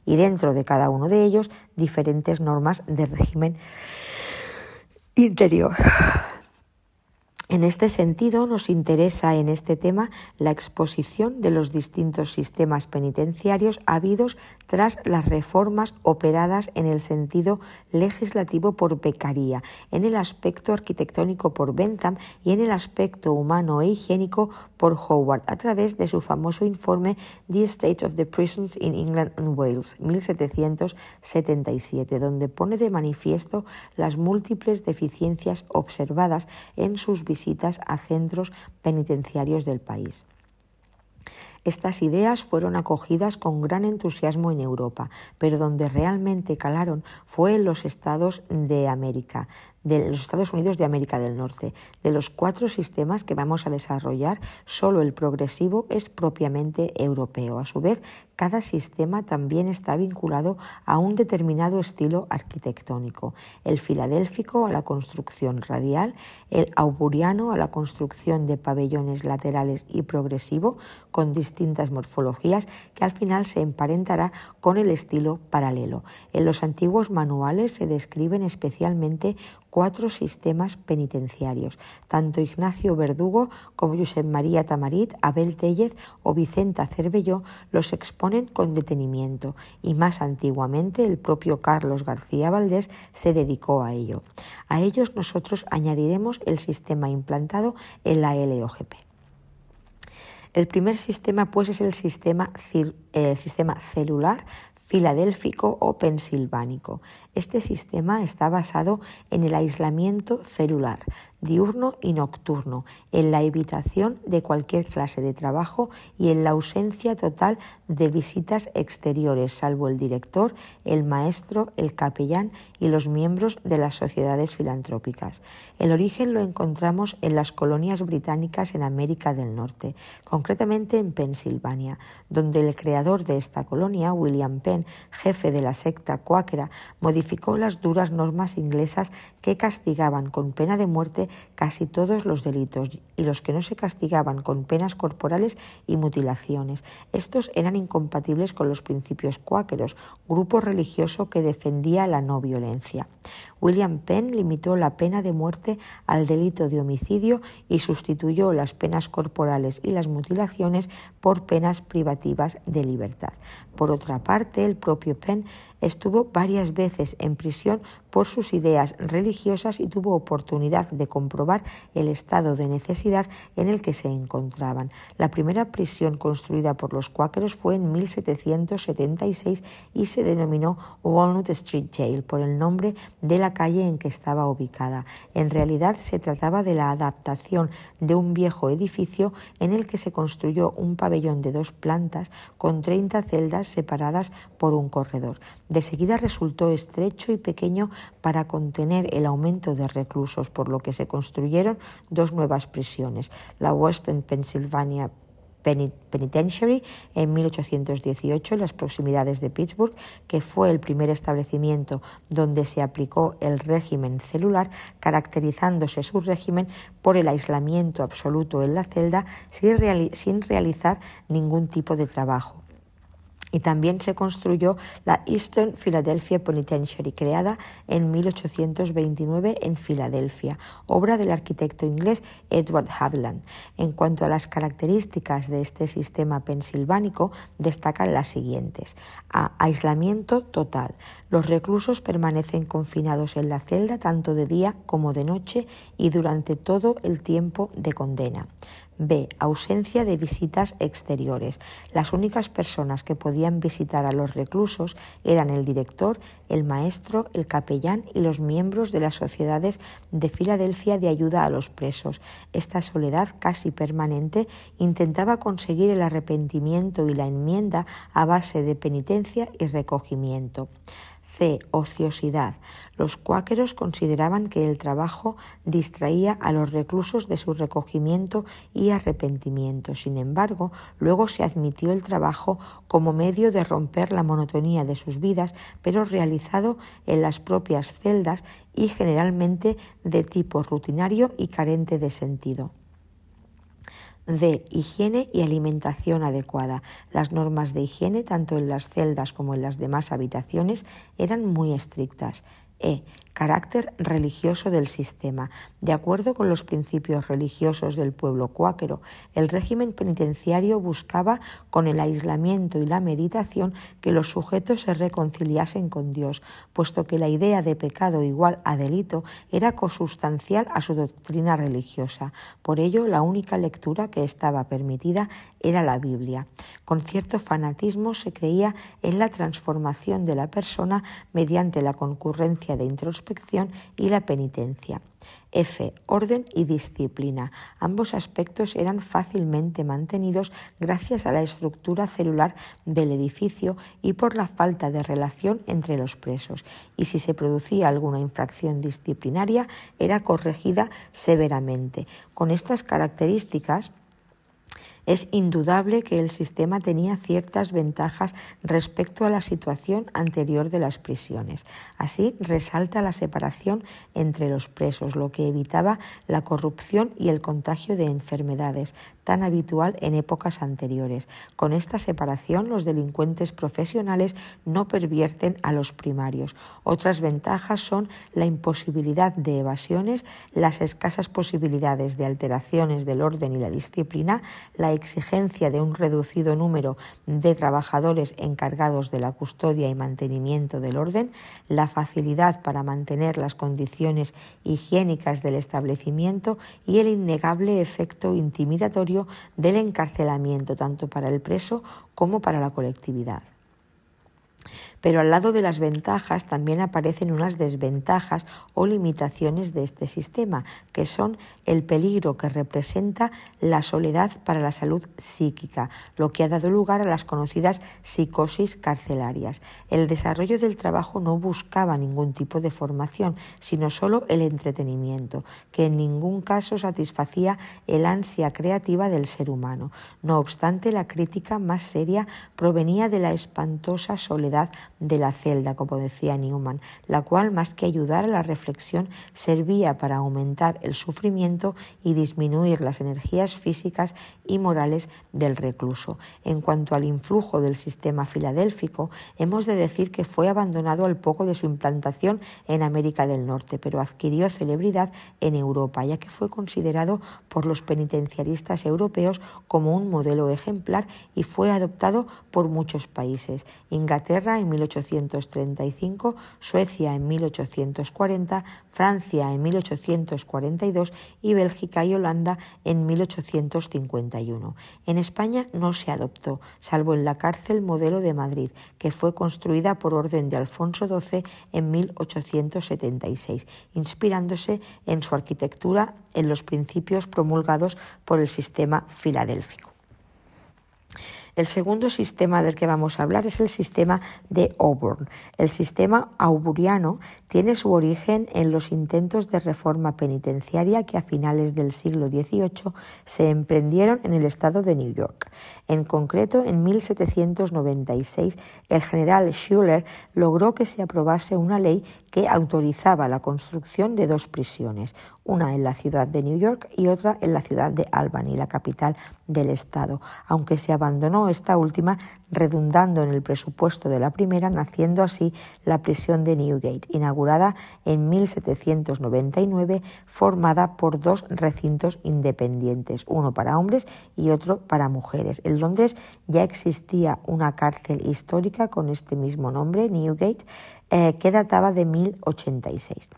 Y dentro de cada uno de ellos diferentes normas de régimen interior. En este sentido, nos interesa en este tema la exposición de los distintos sistemas penitenciarios habidos tras las reformas operadas en el sentido legislativo por Becaría, en el aspecto arquitectónico por Bentham y en el aspecto humano e higiénico por Howard, a través de su famoso informe The State of the Prisons in England and Wales, 1777, donde pone de manifiesto las múltiples deficiencias observadas en sus visitas visitas a centros penitenciarios del país. Estas ideas fueron acogidas con gran entusiasmo en Europa, pero donde realmente calaron fue en los Estados de América, de los Estados Unidos de América del Norte. De los cuatro sistemas que vamos a desarrollar, solo el progresivo es propiamente europeo. A su vez, cada sistema también está vinculado a un determinado estilo arquitectónico. El filadélfico a la construcción radial, el auguriano a la construcción de pabellones laterales y progresivo con distintas morfologías que al final se emparentará con el estilo paralelo. En los antiguos manuales se describen especialmente cuatro sistemas penitenciarios. Tanto Ignacio Verdugo como Josep María Tamarit, Abel Tellez o Vicenta Cervelló los exponen con detenimiento y más antiguamente el propio Carlos García Valdés se dedicó a ello. A ellos nosotros añadiremos el sistema implantado en la LOGP. El primer sistema pues es el sistema, el sistema celular filadélfico o pensilvánico. Este sistema está basado en el aislamiento celular, diurno y nocturno, en la evitación de cualquier clase de trabajo y en la ausencia total de visitas exteriores, salvo el director, el maestro, el capellán y los miembros de las sociedades filantrópicas. El origen lo encontramos en las colonias británicas en América del Norte, concretamente en Pensilvania, donde el creador de esta colonia, William Penn, jefe de la secta cuáquera, modificó las duras normas inglesas que castigaban con pena de muerte casi todos los delitos y los que no se castigaban con penas corporales y mutilaciones. Estos eran incompatibles con los principios cuáqueros, grupo religioso que defendía la no violencia. William Penn limitó la pena de muerte al delito de homicidio y sustituyó las penas corporales y las mutilaciones por penas privativas de libertad. Por otra parte, el propio Penn estuvo varias veces en prisión por sus ideas religiosas y tuvo oportunidad de comprobar el estado de necesidad en el que se encontraban. La primera prisión construida por los cuáqueros fue en 1776 y se denominó Walnut Street Jail por el nombre de la calle en que estaba ubicada. En realidad se trataba de la adaptación de un viejo edificio en el que se construyó un pabellón de dos plantas con 30 celdas separadas por un corredor. De seguida resultó estrecho y pequeño para contener el aumento de reclusos, por lo que se construyeron dos nuevas prisiones, la Western Pennsylvania Penitentiary en 1818 en las proximidades de Pittsburgh, que fue el primer establecimiento donde se aplicó el régimen celular, caracterizándose su régimen por el aislamiento absoluto en la celda sin realizar ningún tipo de trabajo y también se construyó la Eastern Philadelphia Penitentiary, creada en 1829 en Filadelfia, obra del arquitecto inglés Edward Haviland. En cuanto a las características de este sistema pensilvánico, destacan las siguientes. A. Aislamiento total. Los reclusos permanecen confinados en la celda tanto de día como de noche y durante todo el tiempo de condena. B. Ausencia de visitas exteriores. Las únicas personas que podían visitar a los reclusos eran el director, el maestro, el capellán y los miembros de las sociedades de Filadelfia de ayuda a los presos. Esta soledad casi permanente intentaba conseguir el arrepentimiento y la enmienda a base de penitencia y recogimiento. C. Ociosidad. Los cuáqueros consideraban que el trabajo distraía a los reclusos de su recogimiento y arrepentimiento. Sin embargo, luego se admitió el trabajo como medio de romper la monotonía de sus vidas, pero realizado en las propias celdas y generalmente de tipo rutinario y carente de sentido de higiene y alimentación adecuada. Las normas de higiene, tanto en las celdas como en las demás habitaciones, eran muy estrictas. E. Carácter religioso del sistema. De acuerdo con los principios religiosos del pueblo cuáquero, el régimen penitenciario buscaba, con el aislamiento y la meditación, que los sujetos se reconciliasen con Dios, puesto que la idea de pecado igual a delito era consustancial a su doctrina religiosa. Por ello, la única lectura que estaba permitida era la Biblia. Con cierto fanatismo se creía en la transformación de la persona mediante la concurrencia de introspección y la penitencia. F. Orden y disciplina. Ambos aspectos eran fácilmente mantenidos gracias a la estructura celular del edificio y por la falta de relación entre los presos. Y si se producía alguna infracción disciplinaria, era corregida severamente. Con estas características, es indudable que el sistema tenía ciertas ventajas respecto a la situación anterior de las prisiones. Así resalta la separación entre los presos, lo que evitaba la corrupción y el contagio de enfermedades, tan habitual en épocas anteriores. Con esta separación, los delincuentes profesionales no pervierten a los primarios. Otras ventajas son la imposibilidad de evasiones, las escasas posibilidades de alteraciones del orden y la disciplina, la exigencia de un reducido número de trabajadores encargados de la custodia y mantenimiento del orden, la facilidad para mantener las condiciones higiénicas del establecimiento y el innegable efecto intimidatorio del encarcelamiento, tanto para el preso como para la colectividad. Pero al lado de las ventajas también aparecen unas desventajas o limitaciones de este sistema, que son el peligro que representa la soledad para la salud psíquica, lo que ha dado lugar a las conocidas psicosis carcelarias. El desarrollo del trabajo no buscaba ningún tipo de formación, sino solo el entretenimiento, que en ningún caso satisfacía el ansia creativa del ser humano. No obstante, la crítica más seria provenía de la espantosa soledad de la celda, como decía Newman, la cual más que ayudar a la reflexión servía para aumentar el sufrimiento y disminuir las energías físicas y morales del recluso. En cuanto al influjo del sistema filadélfico, hemos de decir que fue abandonado al poco de su implantación en América del Norte, pero adquirió celebridad en Europa, ya que fue considerado por los penitenciaristas europeos como un modelo ejemplar y fue adoptado por muchos países. Inglaterra en 1835, Suecia en 1840, Francia en 1842 y Bélgica y Holanda en 1851. En España no se adoptó, salvo en la cárcel modelo de Madrid, que fue construida por orden de Alfonso XII en 1876, inspirándose en su arquitectura en los principios promulgados por el sistema filadélfico. El segundo sistema del que vamos a hablar es el sistema de Auburn. El sistema auburiano tiene su origen en los intentos de reforma penitenciaria que a finales del siglo XVIII se emprendieron en el estado de New York. En concreto, en 1796, el general Schuller logró que se aprobase una ley que autorizaba la construcción de dos prisiones, una en la ciudad de New York y otra en la ciudad de Albany, la capital del estado, aunque se abandonó esta última redundando en el presupuesto de la primera, naciendo así la prisión de Newgate, inaugurada en 1799, formada por dos recintos independientes, uno para hombres y otro para mujeres. En Londres ya existía una cárcel histórica con este mismo nombre, Newgate, eh, que databa de 1086.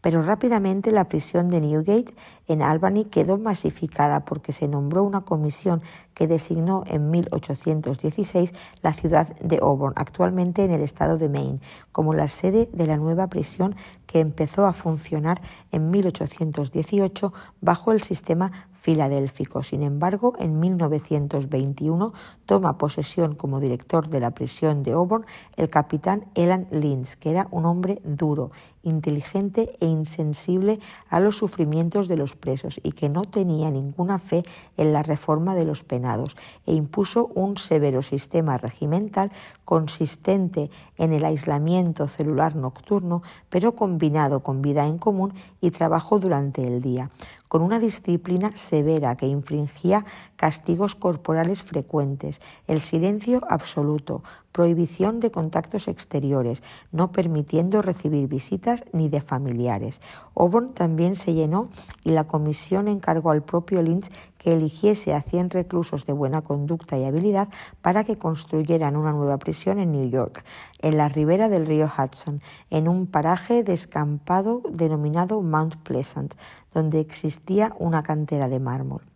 Pero rápidamente la prisión de Newgate en Albany quedó masificada porque se nombró una comisión que designó en 1816 la ciudad de Auburn, actualmente en el estado de Maine, como la sede de la nueva prisión que empezó a funcionar en 1818 bajo el sistema filadélfico. Sin embargo, en 1921 toma posesión como director de la prisión de Auburn el capitán Elan Lynch, que era un hombre duro, inteligente e insensible a los sufrimientos de los presos y que no tenía ninguna fe en la reforma de los penados e impuso un severo sistema regimental consistente en el aislamiento celular nocturno, pero combinado con vida en común y trabajo durante el día con una disciplina severa que infringía castigos corporales frecuentes, el silencio absoluto, prohibición de contactos exteriores, no permitiendo recibir visitas ni de familiares. Auburn también se llenó y la comisión encargó al propio Lynch que eligiese a 100 reclusos de buena conducta y habilidad para que construyeran una nueva prisión en New York, en la ribera del río Hudson, en un paraje descampado denominado Mount Pleasant, donde existía una cantera de mármol.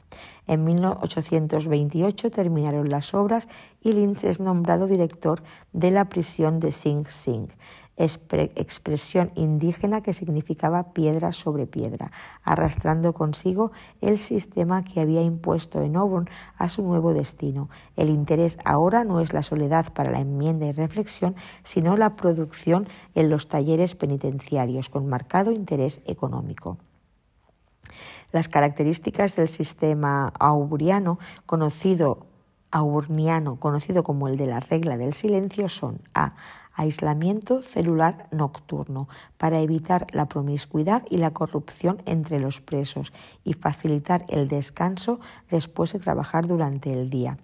En 1828 terminaron las obras y Lynch es nombrado director de la prisión de Sing Sing expresión indígena que significaba piedra sobre piedra, arrastrando consigo el sistema que había impuesto en Auburn a su nuevo destino. El interés ahora no es la soledad para la enmienda y reflexión, sino la producción en los talleres penitenciarios, con marcado interés económico. Las características del sistema auburiano, conocido auburniano, conocido como el de la regla del silencio, son a aislamiento celular nocturno para evitar la promiscuidad y la corrupción entre los presos y facilitar el descanso después de trabajar durante el día.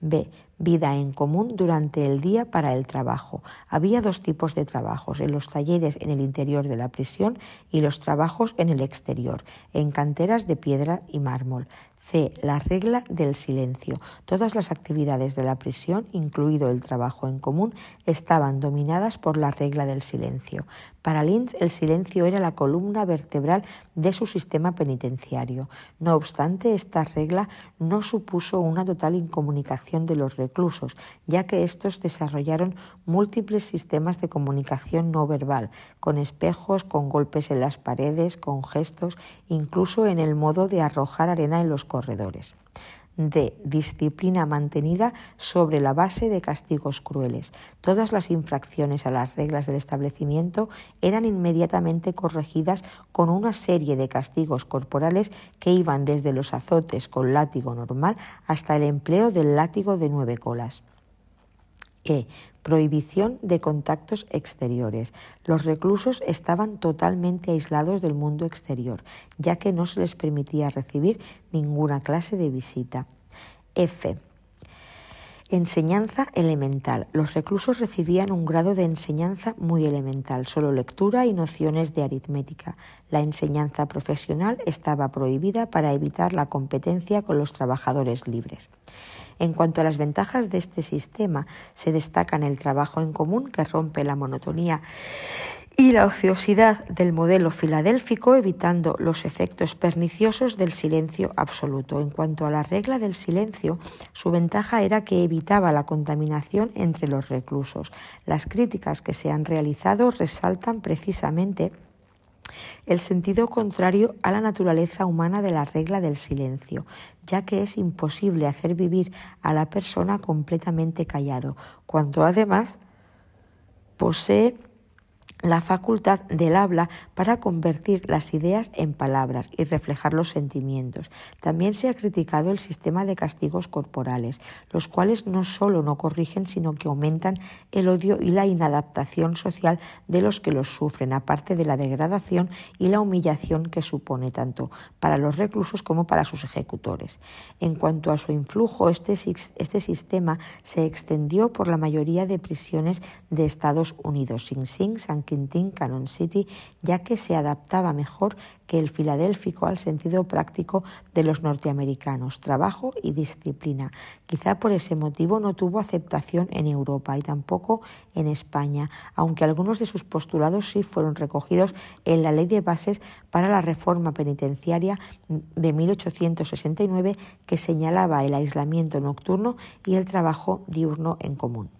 B. Vida en común durante el día para el trabajo. Había dos tipos de trabajos, en los talleres en el interior de la prisión y los trabajos en el exterior, en canteras de piedra y mármol. C. La regla del silencio. Todas las actividades de la prisión, incluido el trabajo en común, estaban dominadas por la regla del silencio. Para Lynch, el silencio era la columna vertebral de su sistema penitenciario. No obstante, esta regla no supuso una total incomunicación de los ya que estos desarrollaron múltiples sistemas de comunicación no verbal, con espejos, con golpes en las paredes, con gestos, incluso en el modo de arrojar arena en los corredores de disciplina mantenida sobre la base de castigos crueles. Todas las infracciones a las reglas del establecimiento eran inmediatamente corregidas con una serie de castigos corporales que iban desde los azotes con látigo normal hasta el empleo del látigo de nueve colas. E. Prohibición de contactos exteriores. Los reclusos estaban totalmente aislados del mundo exterior, ya que no se les permitía recibir ninguna clase de visita. F. Enseñanza elemental. Los reclusos recibían un grado de enseñanza muy elemental, solo lectura y nociones de aritmética. La enseñanza profesional estaba prohibida para evitar la competencia con los trabajadores libres. En cuanto a las ventajas de este sistema, se destacan el trabajo en común que rompe la monotonía y la ociosidad del modelo filadélfico, evitando los efectos perniciosos del silencio absoluto. En cuanto a la regla del silencio, su ventaja era que evitaba la contaminación entre los reclusos. Las críticas que se han realizado resaltan precisamente el sentido contrario a la naturaleza humana de la regla del silencio, ya que es imposible hacer vivir a la persona completamente callado, cuando además posee la facultad del habla para convertir las ideas en palabras y reflejar los sentimientos. También se ha criticado el sistema de castigos corporales, los cuales no solo no corrigen, sino que aumentan el odio y la inadaptación social de los que los sufren, aparte de la degradación y la humillación que supone tanto para los reclusos como para sus ejecutores. En cuanto a su influjo, este, este sistema se extendió por la mayoría de prisiones de Estados Unidos, Sing Sing, San Quintín Cannon City, ya que se adaptaba mejor que el filadélfico al sentido práctico de los norteamericanos, trabajo y disciplina. Quizá por ese motivo no tuvo aceptación en Europa y tampoco en España, aunque algunos de sus postulados sí fueron recogidos en la Ley de Bases para la Reforma Penitenciaria de 1869 que señalaba el aislamiento nocturno y el trabajo diurno en común.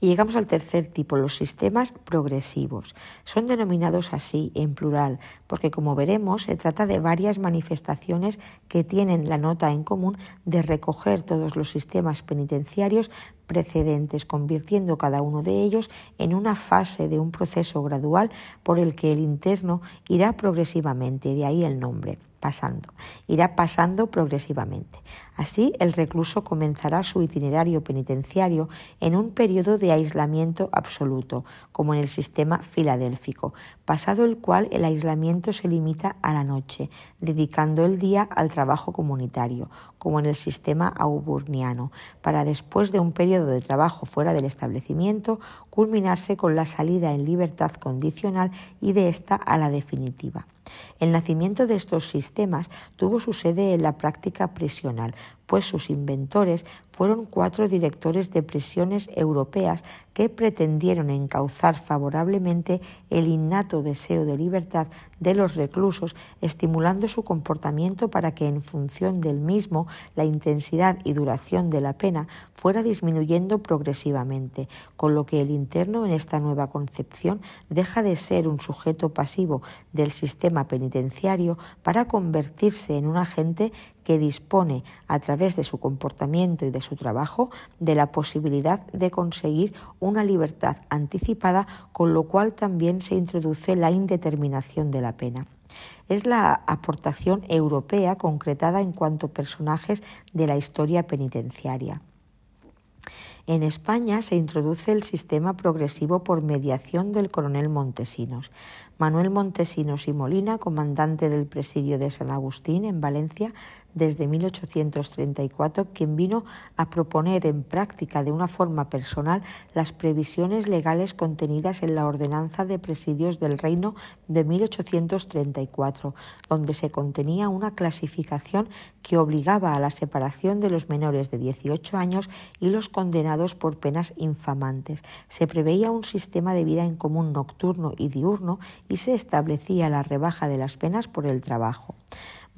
Y llegamos al tercer tipo, los sistemas progresivos. Son denominados así en plural porque, como veremos, se trata de varias manifestaciones que tienen la nota en común de recoger todos los sistemas penitenciarios precedentes, convirtiendo cada uno de ellos en una fase de un proceso gradual por el que el interno irá progresivamente, de ahí el nombre pasando, irá pasando progresivamente. Así, el recluso comenzará su itinerario penitenciario en un periodo de aislamiento absoluto, como en el sistema filadélfico, pasado el cual el aislamiento se limita a la noche, dedicando el día al trabajo comunitario, como en el sistema auburniano, para después de un periodo de trabajo fuera del establecimiento culminarse con la salida en libertad condicional y de esta a la definitiva. El nacimiento de estos sistemas tuvo su sede en la práctica prisional, pues sus inventores fueron cuatro directores de prisiones europeas que pretendieron encauzar favorablemente el innato deseo de libertad de los reclusos, estimulando su comportamiento para que en función del mismo la intensidad y duración de la pena fuera disminuyendo progresivamente, con lo que el interno en esta nueva concepción deja de ser un sujeto pasivo del sistema penitenciario para convertirse en un agente que dispone, a través de su comportamiento y de su trabajo, de la posibilidad de conseguir una libertad anticipada, con lo cual también se introduce la indeterminación de la pena es la aportación europea concretada en cuanto personajes de la historia penitenciaria. En España se introduce el sistema progresivo por mediación del coronel Montesinos. Manuel Montesinos y Molina, comandante del presidio de San Agustín en Valencia desde 1834, quien vino a proponer en práctica de una forma personal las previsiones legales contenidas en la Ordenanza de Presidios del Reino de 1834, donde se contenía una clasificación que obligaba a la separación de los menores de 18 años y los condenados por penas infamantes. Se preveía un sistema de vida en común nocturno y diurno y se establecía la rebaja de las penas por el trabajo.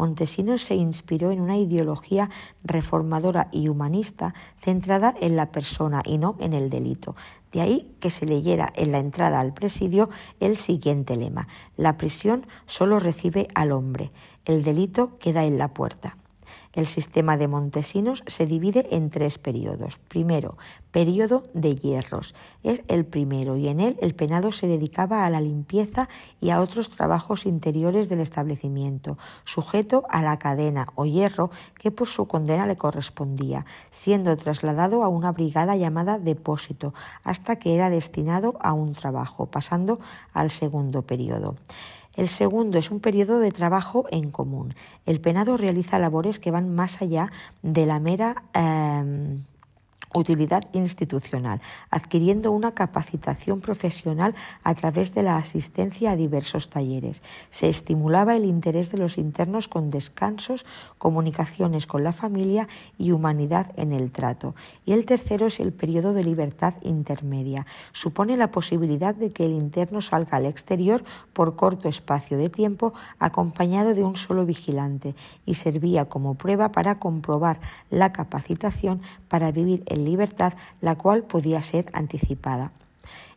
Montesinos se inspiró en una ideología reformadora y humanista centrada en la persona y no en el delito. De ahí que se leyera en la entrada al presidio el siguiente lema La prisión solo recibe al hombre, el delito queda en la puerta. El sistema de Montesinos se divide en tres periodos. Primero, periodo de hierros. Es el primero y en él el penado se dedicaba a la limpieza y a otros trabajos interiores del establecimiento, sujeto a la cadena o hierro que por su condena le correspondía, siendo trasladado a una brigada llamada depósito hasta que era destinado a un trabajo, pasando al segundo periodo. El segundo es un periodo de trabajo en común. El penado realiza labores que van más allá de la mera em, utilidad institucional, adquiriendo una capacitación profesional a través de la asistencia a diversos talleres. Se estimulaba el interés de los internos con descansos, comunicaciones con la familia y humanidad en el trato. Y el tercero es el periodo de libertad intermedia. Supone la posibilidad de que el interno salga al exterior por corto espacio de tiempo acompañado de un solo vigilante y servía como prueba para comprobar la capacitación para vivir libertad, la cual podía ser anticipada.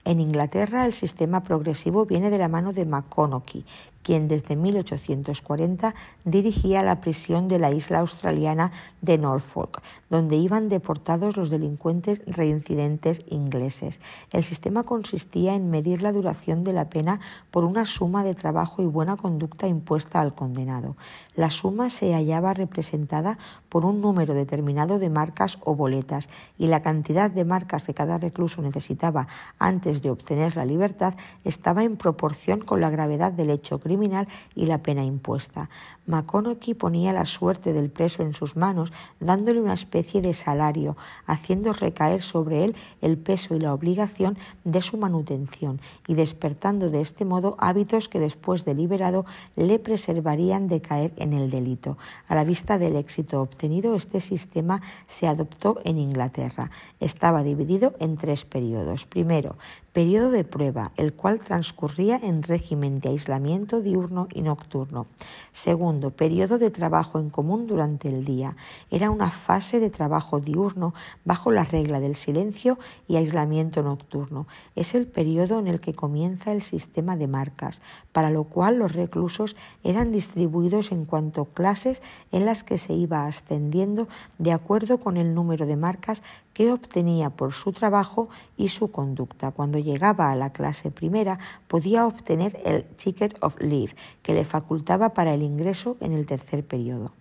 En Inglaterra el sistema progresivo viene de la mano de McConaughey, quien desde 1840 dirigía la prisión de la isla australiana de Norfolk, donde iban deportados los delincuentes reincidentes ingleses. El sistema consistía en medir la duración de la pena por una suma de trabajo y buena conducta impuesta al condenado. La suma se hallaba representada por un número determinado de marcas o boletas y la cantidad de marcas que cada recluso necesitaba antes de obtener la libertad estaba en proporción con la gravedad del hecho criminal y la pena impuesta. McConaughey ponía la suerte del preso en sus manos, dándole una especie de salario, haciendo recaer sobre él el peso y la obligación de su manutención y despertando de este modo hábitos que después de liberado le preservarían de caer en el delito. A la vista del éxito obtenido, este sistema se adoptó en Inglaterra. Estaba dividido en tres periodos. Primero, periodo de prueba, el cual transcurría en régimen de aislamiento diurno y nocturno. Segundo, periodo de trabajo en común durante el día. Era una fase de trabajo diurno bajo la regla del silencio y aislamiento nocturno. Es el periodo en el que comienza el sistema de marcas, para lo cual los reclusos eran distribuidos en cuanto clases en las que se iba ascendiendo de acuerdo con el número de marcas que obtenía por su trabajo y su conducta. Cuando llegaba a la clase primera podía obtener el Ticket of Leave, que le facultaba para el ingreso en el tercer periodo.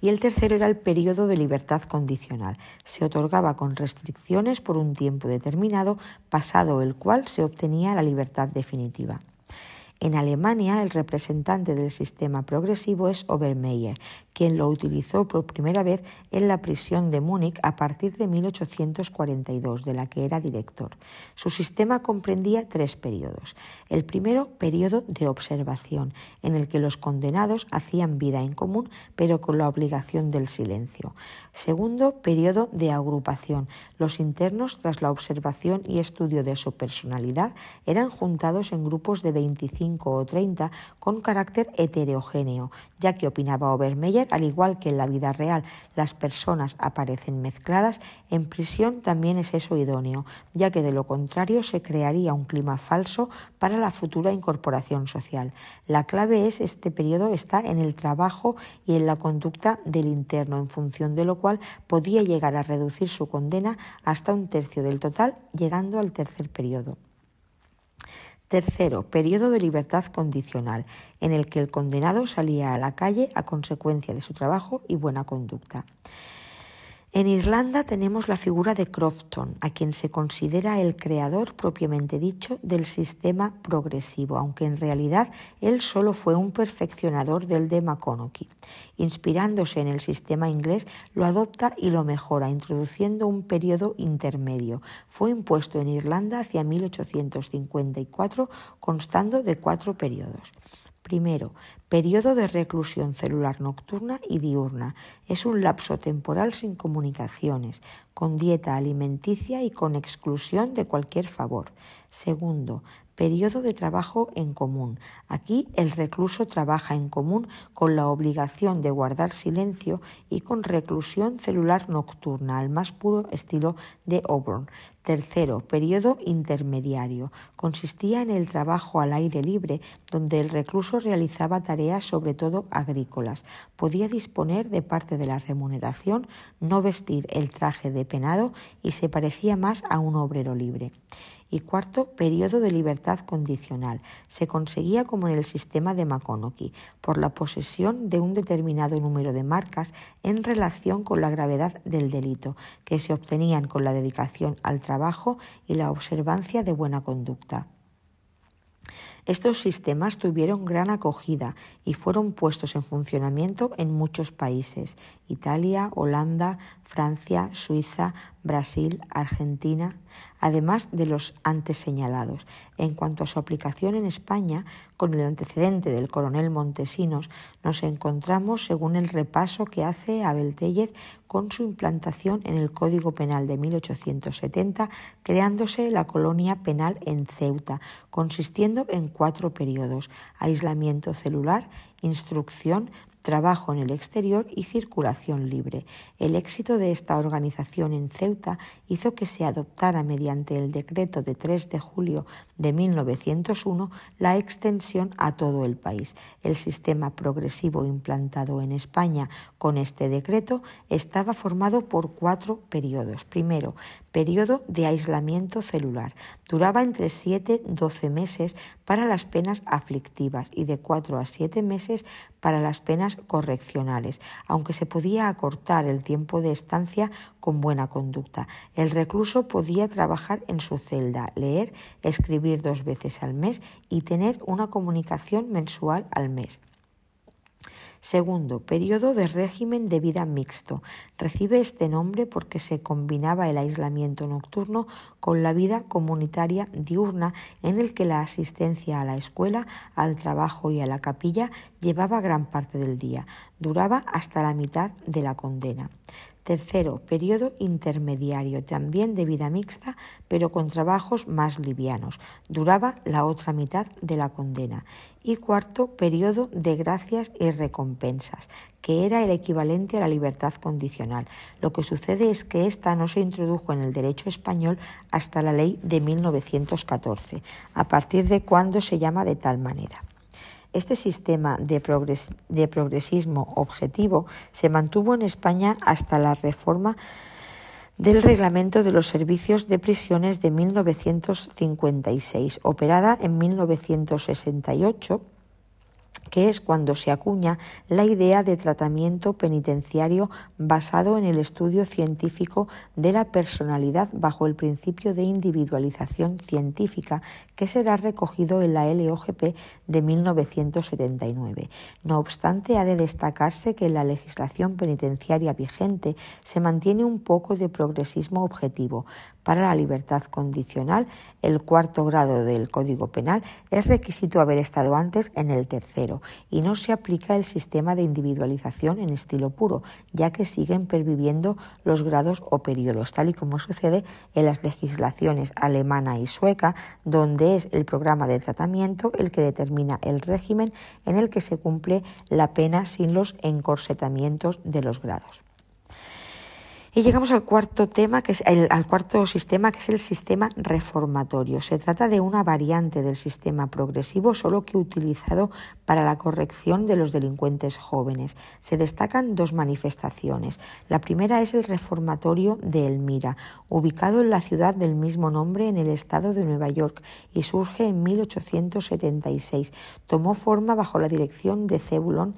Y el tercero era el periodo de libertad condicional. Se otorgaba con restricciones por un tiempo determinado, pasado el cual se obtenía la libertad definitiva. En Alemania, el representante del sistema progresivo es Obermeyer, quien lo utilizó por primera vez en la prisión de Múnich a partir de 1842, de la que era director. Su sistema comprendía tres periodos. El primero, periodo de observación, en el que los condenados hacían vida en común, pero con la obligación del silencio. Segundo, periodo de agrupación. Los internos, tras la observación y estudio de su personalidad, eran juntados en grupos de 25 o 30 con carácter heterogéneo, ya que opinaba Obermeyer, al igual que en la vida real las personas aparecen mezcladas, en prisión también es eso idóneo, ya que de lo contrario se crearía un clima falso para la futura incorporación social. La clave es este periodo está en el trabajo y en la conducta del interno, en función de lo cual podía llegar a reducir su condena hasta un tercio del total, llegando al tercer periodo. Tercero, periodo de libertad condicional, en el que el condenado salía a la calle a consecuencia de su trabajo y buena conducta. En Irlanda tenemos la figura de Crofton, a quien se considera el creador propiamente dicho del sistema progresivo, aunque en realidad él solo fue un perfeccionador del de McConaughey. Inspirándose en el sistema inglés, lo adopta y lo mejora, introduciendo un periodo intermedio. Fue impuesto en Irlanda hacia 1854, constando de cuatro periodos. Primero, periodo de reclusión celular nocturna y diurna. Es un lapso temporal sin comunicaciones, con dieta alimenticia y con exclusión de cualquier favor. Segundo, periodo de trabajo en común. Aquí el recluso trabaja en común con la obligación de guardar silencio y con reclusión celular nocturna, al más puro estilo de Auburn. Tercero, periodo intermediario. Consistía en el trabajo al aire libre, donde el recluso realizaba tareas sobre todo agrícolas. Podía disponer de parte de la remuneración, no vestir el traje de penado y se parecía más a un obrero libre. Y cuarto, periodo de libertad condicional. Se conseguía como en el sistema de McConaughey, por la posesión de un determinado número de marcas en relación con la gravedad del delito, que se obtenían con la dedicación al trabajo y la observancia de buena conducta. Estos sistemas tuvieron gran acogida y fueron puestos en funcionamiento en muchos países, Italia, Holanda, Francia, Suiza, Brasil, Argentina, además de los antes señalados. En cuanto a su aplicación en España, con el antecedente del coronel Montesinos, nos encontramos según el repaso que hace Abel Tellez con su implantación en el Código Penal de 1870, creándose la colonia penal en Ceuta, consistiendo en cuatro periodos, aislamiento celular, instrucción, trabajo en el exterior y circulación libre. El éxito de esta organización en Ceuta hizo que se adoptara mediante el decreto de 3 de julio de 1901 la extensión a todo el país. El sistema progresivo implantado en España con este decreto estaba formado por cuatro periodos. Primero, Periodo de aislamiento celular. Duraba entre 7 y 12 meses para las penas aflictivas y de 4 a 7 meses para las penas correccionales, aunque se podía acortar el tiempo de estancia con buena conducta. El recluso podía trabajar en su celda, leer, escribir dos veces al mes y tener una comunicación mensual al mes. Segundo, periodo de régimen de vida mixto. Recibe este nombre porque se combinaba el aislamiento nocturno con la vida comunitaria diurna en el que la asistencia a la escuela, al trabajo y a la capilla llevaba gran parte del día. Duraba hasta la mitad de la condena. Tercero, periodo intermediario, también de vida mixta, pero con trabajos más livianos. Duraba la otra mitad de la condena. Y cuarto, periodo de gracias y recompensas, que era el equivalente a la libertad condicional. Lo que sucede es que esta no se introdujo en el derecho español hasta la ley de 1914, a partir de cuando se llama de tal manera. Este sistema de, progresismo objetivo se mantuvo en España hasta la reforma del Reglamento de los Servicios de Prisiones de 1956, operada en 1968 que es cuando se acuña la idea de tratamiento penitenciario basado en el estudio científico de la personalidad bajo el principio de individualización científica que será recogido en la LOGP de 1979. No obstante, ha de destacarse que en la legislación penitenciaria vigente se mantiene un poco de progresismo objetivo, para la libertad condicional, el cuarto grado del Código Penal es requisito haber estado antes en el tercero y no se aplica el sistema de individualización en estilo puro, ya que siguen perviviendo los grados o periodos, tal y como sucede en las legislaciones alemana y sueca, donde es el programa de tratamiento el que determina el régimen en el que se cumple la pena sin los encorsetamientos de los grados. Y llegamos al cuarto tema, que es el, al cuarto sistema, que es el sistema reformatorio. Se trata de una variante del sistema progresivo, solo que utilizado para la corrección de los delincuentes jóvenes. Se destacan dos manifestaciones. La primera es el reformatorio de Elmira, ubicado en la ciudad del mismo nombre en el estado de Nueva York y surge en 1876. Tomó forma bajo la dirección de Zebulon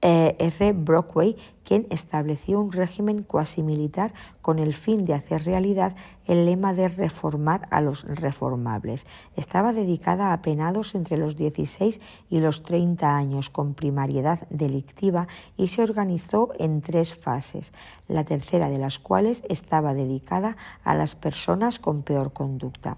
eh, R. Brockway, quien estableció un régimen cuasi militar con el fin de hacer realidad el lema de reformar a los reformables. Estaba dedicada a penados entre los 16 y los 30 años con primariedad delictiva y se organizó en tres fases, la tercera de las cuales estaba dedicada a las personas con peor conducta.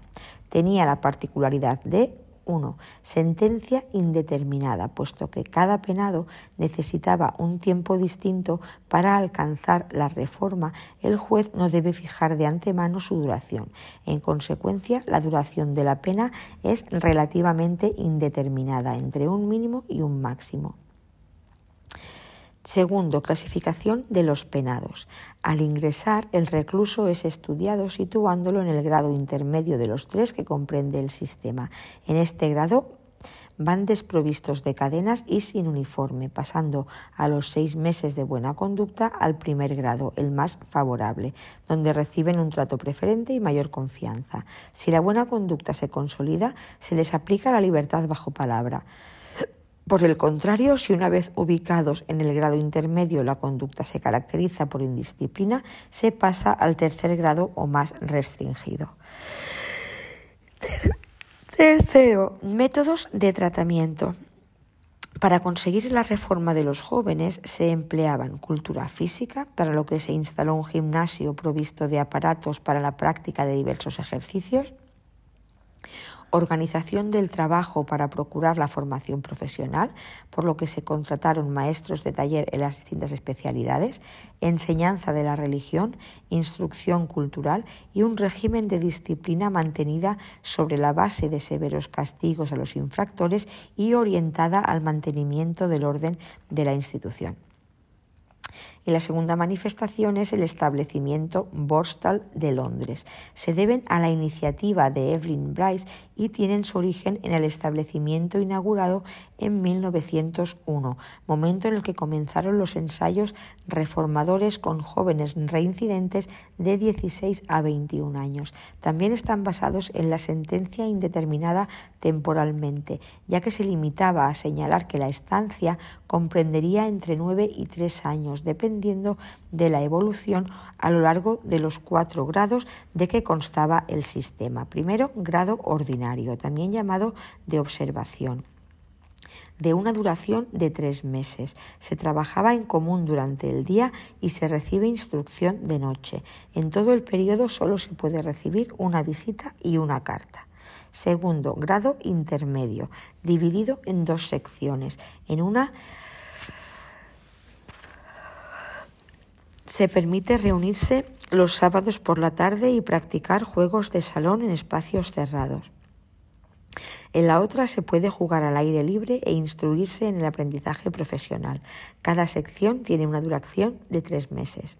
Tenía la particularidad de 1. Sentencia indeterminada, puesto que cada penado necesitaba un tiempo distinto para alcanzar la reforma, el juez no debe fijar de antemano su duración. En consecuencia, la duración de la pena es relativamente indeterminada, entre un mínimo y un máximo. Segundo, clasificación de los penados. Al ingresar, el recluso es estudiado situándolo en el grado intermedio de los tres que comprende el sistema. En este grado van desprovistos de cadenas y sin uniforme, pasando a los seis meses de buena conducta al primer grado, el más favorable, donde reciben un trato preferente y mayor confianza. Si la buena conducta se consolida, se les aplica la libertad bajo palabra. Por el contrario, si una vez ubicados en el grado intermedio la conducta se caracteriza por indisciplina, se pasa al tercer grado o más restringido. Tercero, métodos de tratamiento. Para conseguir la reforma de los jóvenes se empleaban cultura física, para lo que se instaló un gimnasio provisto de aparatos para la práctica de diversos ejercicios, organización del trabajo para procurar la formación profesional, por lo que se contrataron maestros de taller en las distintas especialidades, enseñanza de la religión, instrucción cultural y un régimen de disciplina mantenida sobre la base de severos castigos a los infractores y orientada al mantenimiento del orden de la institución. Y la segunda manifestación es el establecimiento Borstal de Londres. Se deben a la iniciativa de Evelyn Bryce y tienen su origen en el establecimiento inaugurado en 1901, momento en el que comenzaron los ensayos reformadores con jóvenes reincidentes de 16 a 21 años. También están basados en la sentencia indeterminada temporalmente, ya que se limitaba a señalar que la estancia comprendería entre 9 y 3 años, dependiendo de la evolución a lo largo de los cuatro grados de que constaba el sistema. Primero, grado ordinario, también llamado de observación de una duración de tres meses. Se trabajaba en común durante el día y se recibe instrucción de noche. En todo el periodo solo se puede recibir una visita y una carta. Segundo, grado intermedio, dividido en dos secciones. En una se permite reunirse los sábados por la tarde y practicar juegos de salón en espacios cerrados. En la otra se puede jugar al aire libre e instruirse en el aprendizaje profesional. Cada sección tiene una duración de tres meses.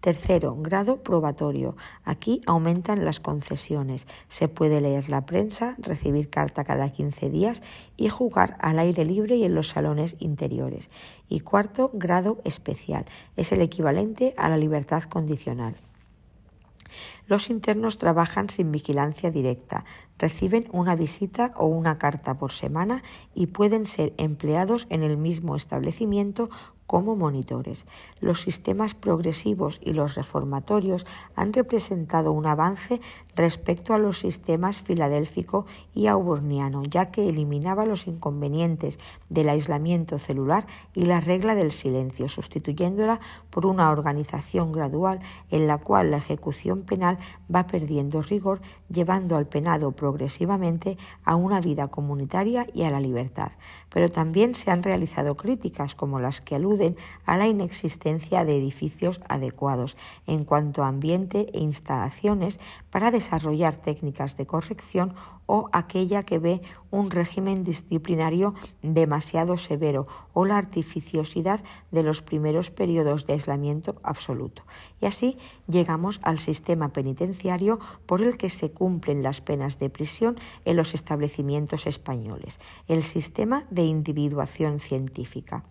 Tercero, grado probatorio. Aquí aumentan las concesiones. Se puede leer la prensa, recibir carta cada 15 días y jugar al aire libre y en los salones interiores. Y cuarto, grado especial. Es el equivalente a la libertad condicional. Los internos trabajan sin vigilancia directa, reciben una visita o una carta por semana y pueden ser empleados en el mismo establecimiento como monitores. Los sistemas progresivos y los reformatorios han representado un avance respecto a los sistemas filadélfico y auburniano, ya que eliminaba los inconvenientes del aislamiento celular y la regla del silencio, sustituyéndola por una organización gradual en la cual la ejecución penal va perdiendo rigor, llevando al penado progresivamente a una vida comunitaria y a la libertad. Pero también se han realizado críticas como las que aluden a la inexistencia de edificios adecuados en cuanto a ambiente e instalaciones para desarrollar técnicas de corrección o aquella que ve un régimen disciplinario demasiado severo o la artificiosidad de los primeros periodos de aislamiento absoluto. Y así llegamos al sistema penitenciario por el que se cumplen las penas de prisión en los establecimientos españoles, el sistema de individuación científica.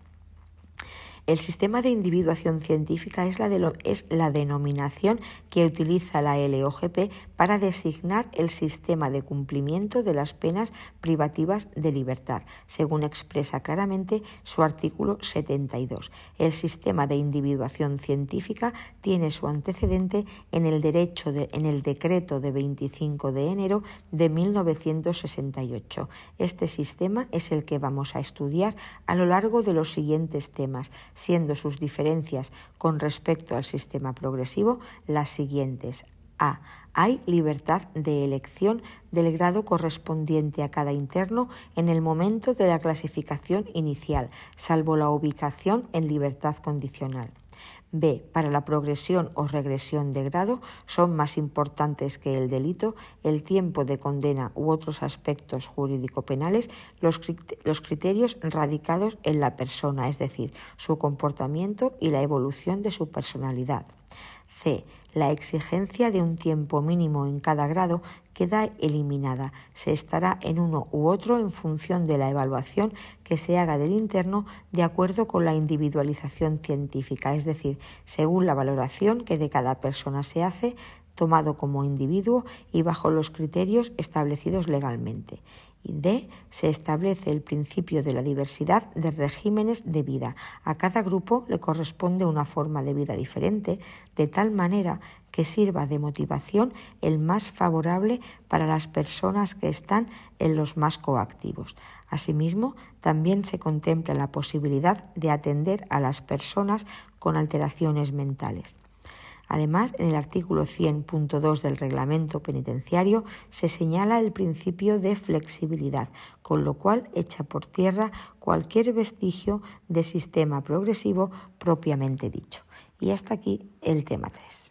El sistema de individuación científica es la, denominación que utiliza la LOGP para designar el sistema de cumplimiento de las penas privativas de libertad, según expresa claramente su artículo 72. El sistema de individuación científica tiene su antecedente en el, derecho en el decreto de 25 de enero de 1968. Este sistema es el que vamos a estudiar a lo largo de los siguientes temas siendo sus diferencias con respecto al sistema progresivo las siguientes. A. Hay libertad de elección del grado correspondiente a cada interno en el momento de la clasificación inicial, salvo la ubicación en libertad condicional. B. Para la progresión o regresión de grado son más importantes que el delito, el tiempo de condena u otros aspectos jurídico-penales, los, criterios radicados en la persona, es decir, su comportamiento y la evolución de su personalidad. C. La exigencia de un tiempo mínimo en cada grado queda eliminada. Se estará en uno u otro en función de la evaluación que se haga del interno de acuerdo con la individualización científica, es decir, según la valoración que de cada persona se hace, tomado como individuo y bajo los criterios establecidos legalmente. D. Se establece el principio de la diversidad de regímenes de vida. A cada grupo le corresponde una forma de vida diferente, de tal manera que sirva de motivación el más favorable para las personas que están en los más coactivos. Asimismo, también se contempla la posibilidad de atender a las personas con alteraciones mentales. Además, en el artículo 100.2 del reglamento penitenciario se señala el principio de flexibilidad, con lo cual echa por tierra cualquier vestigio de sistema progresivo propiamente dicho. Y hasta aquí el tema 3.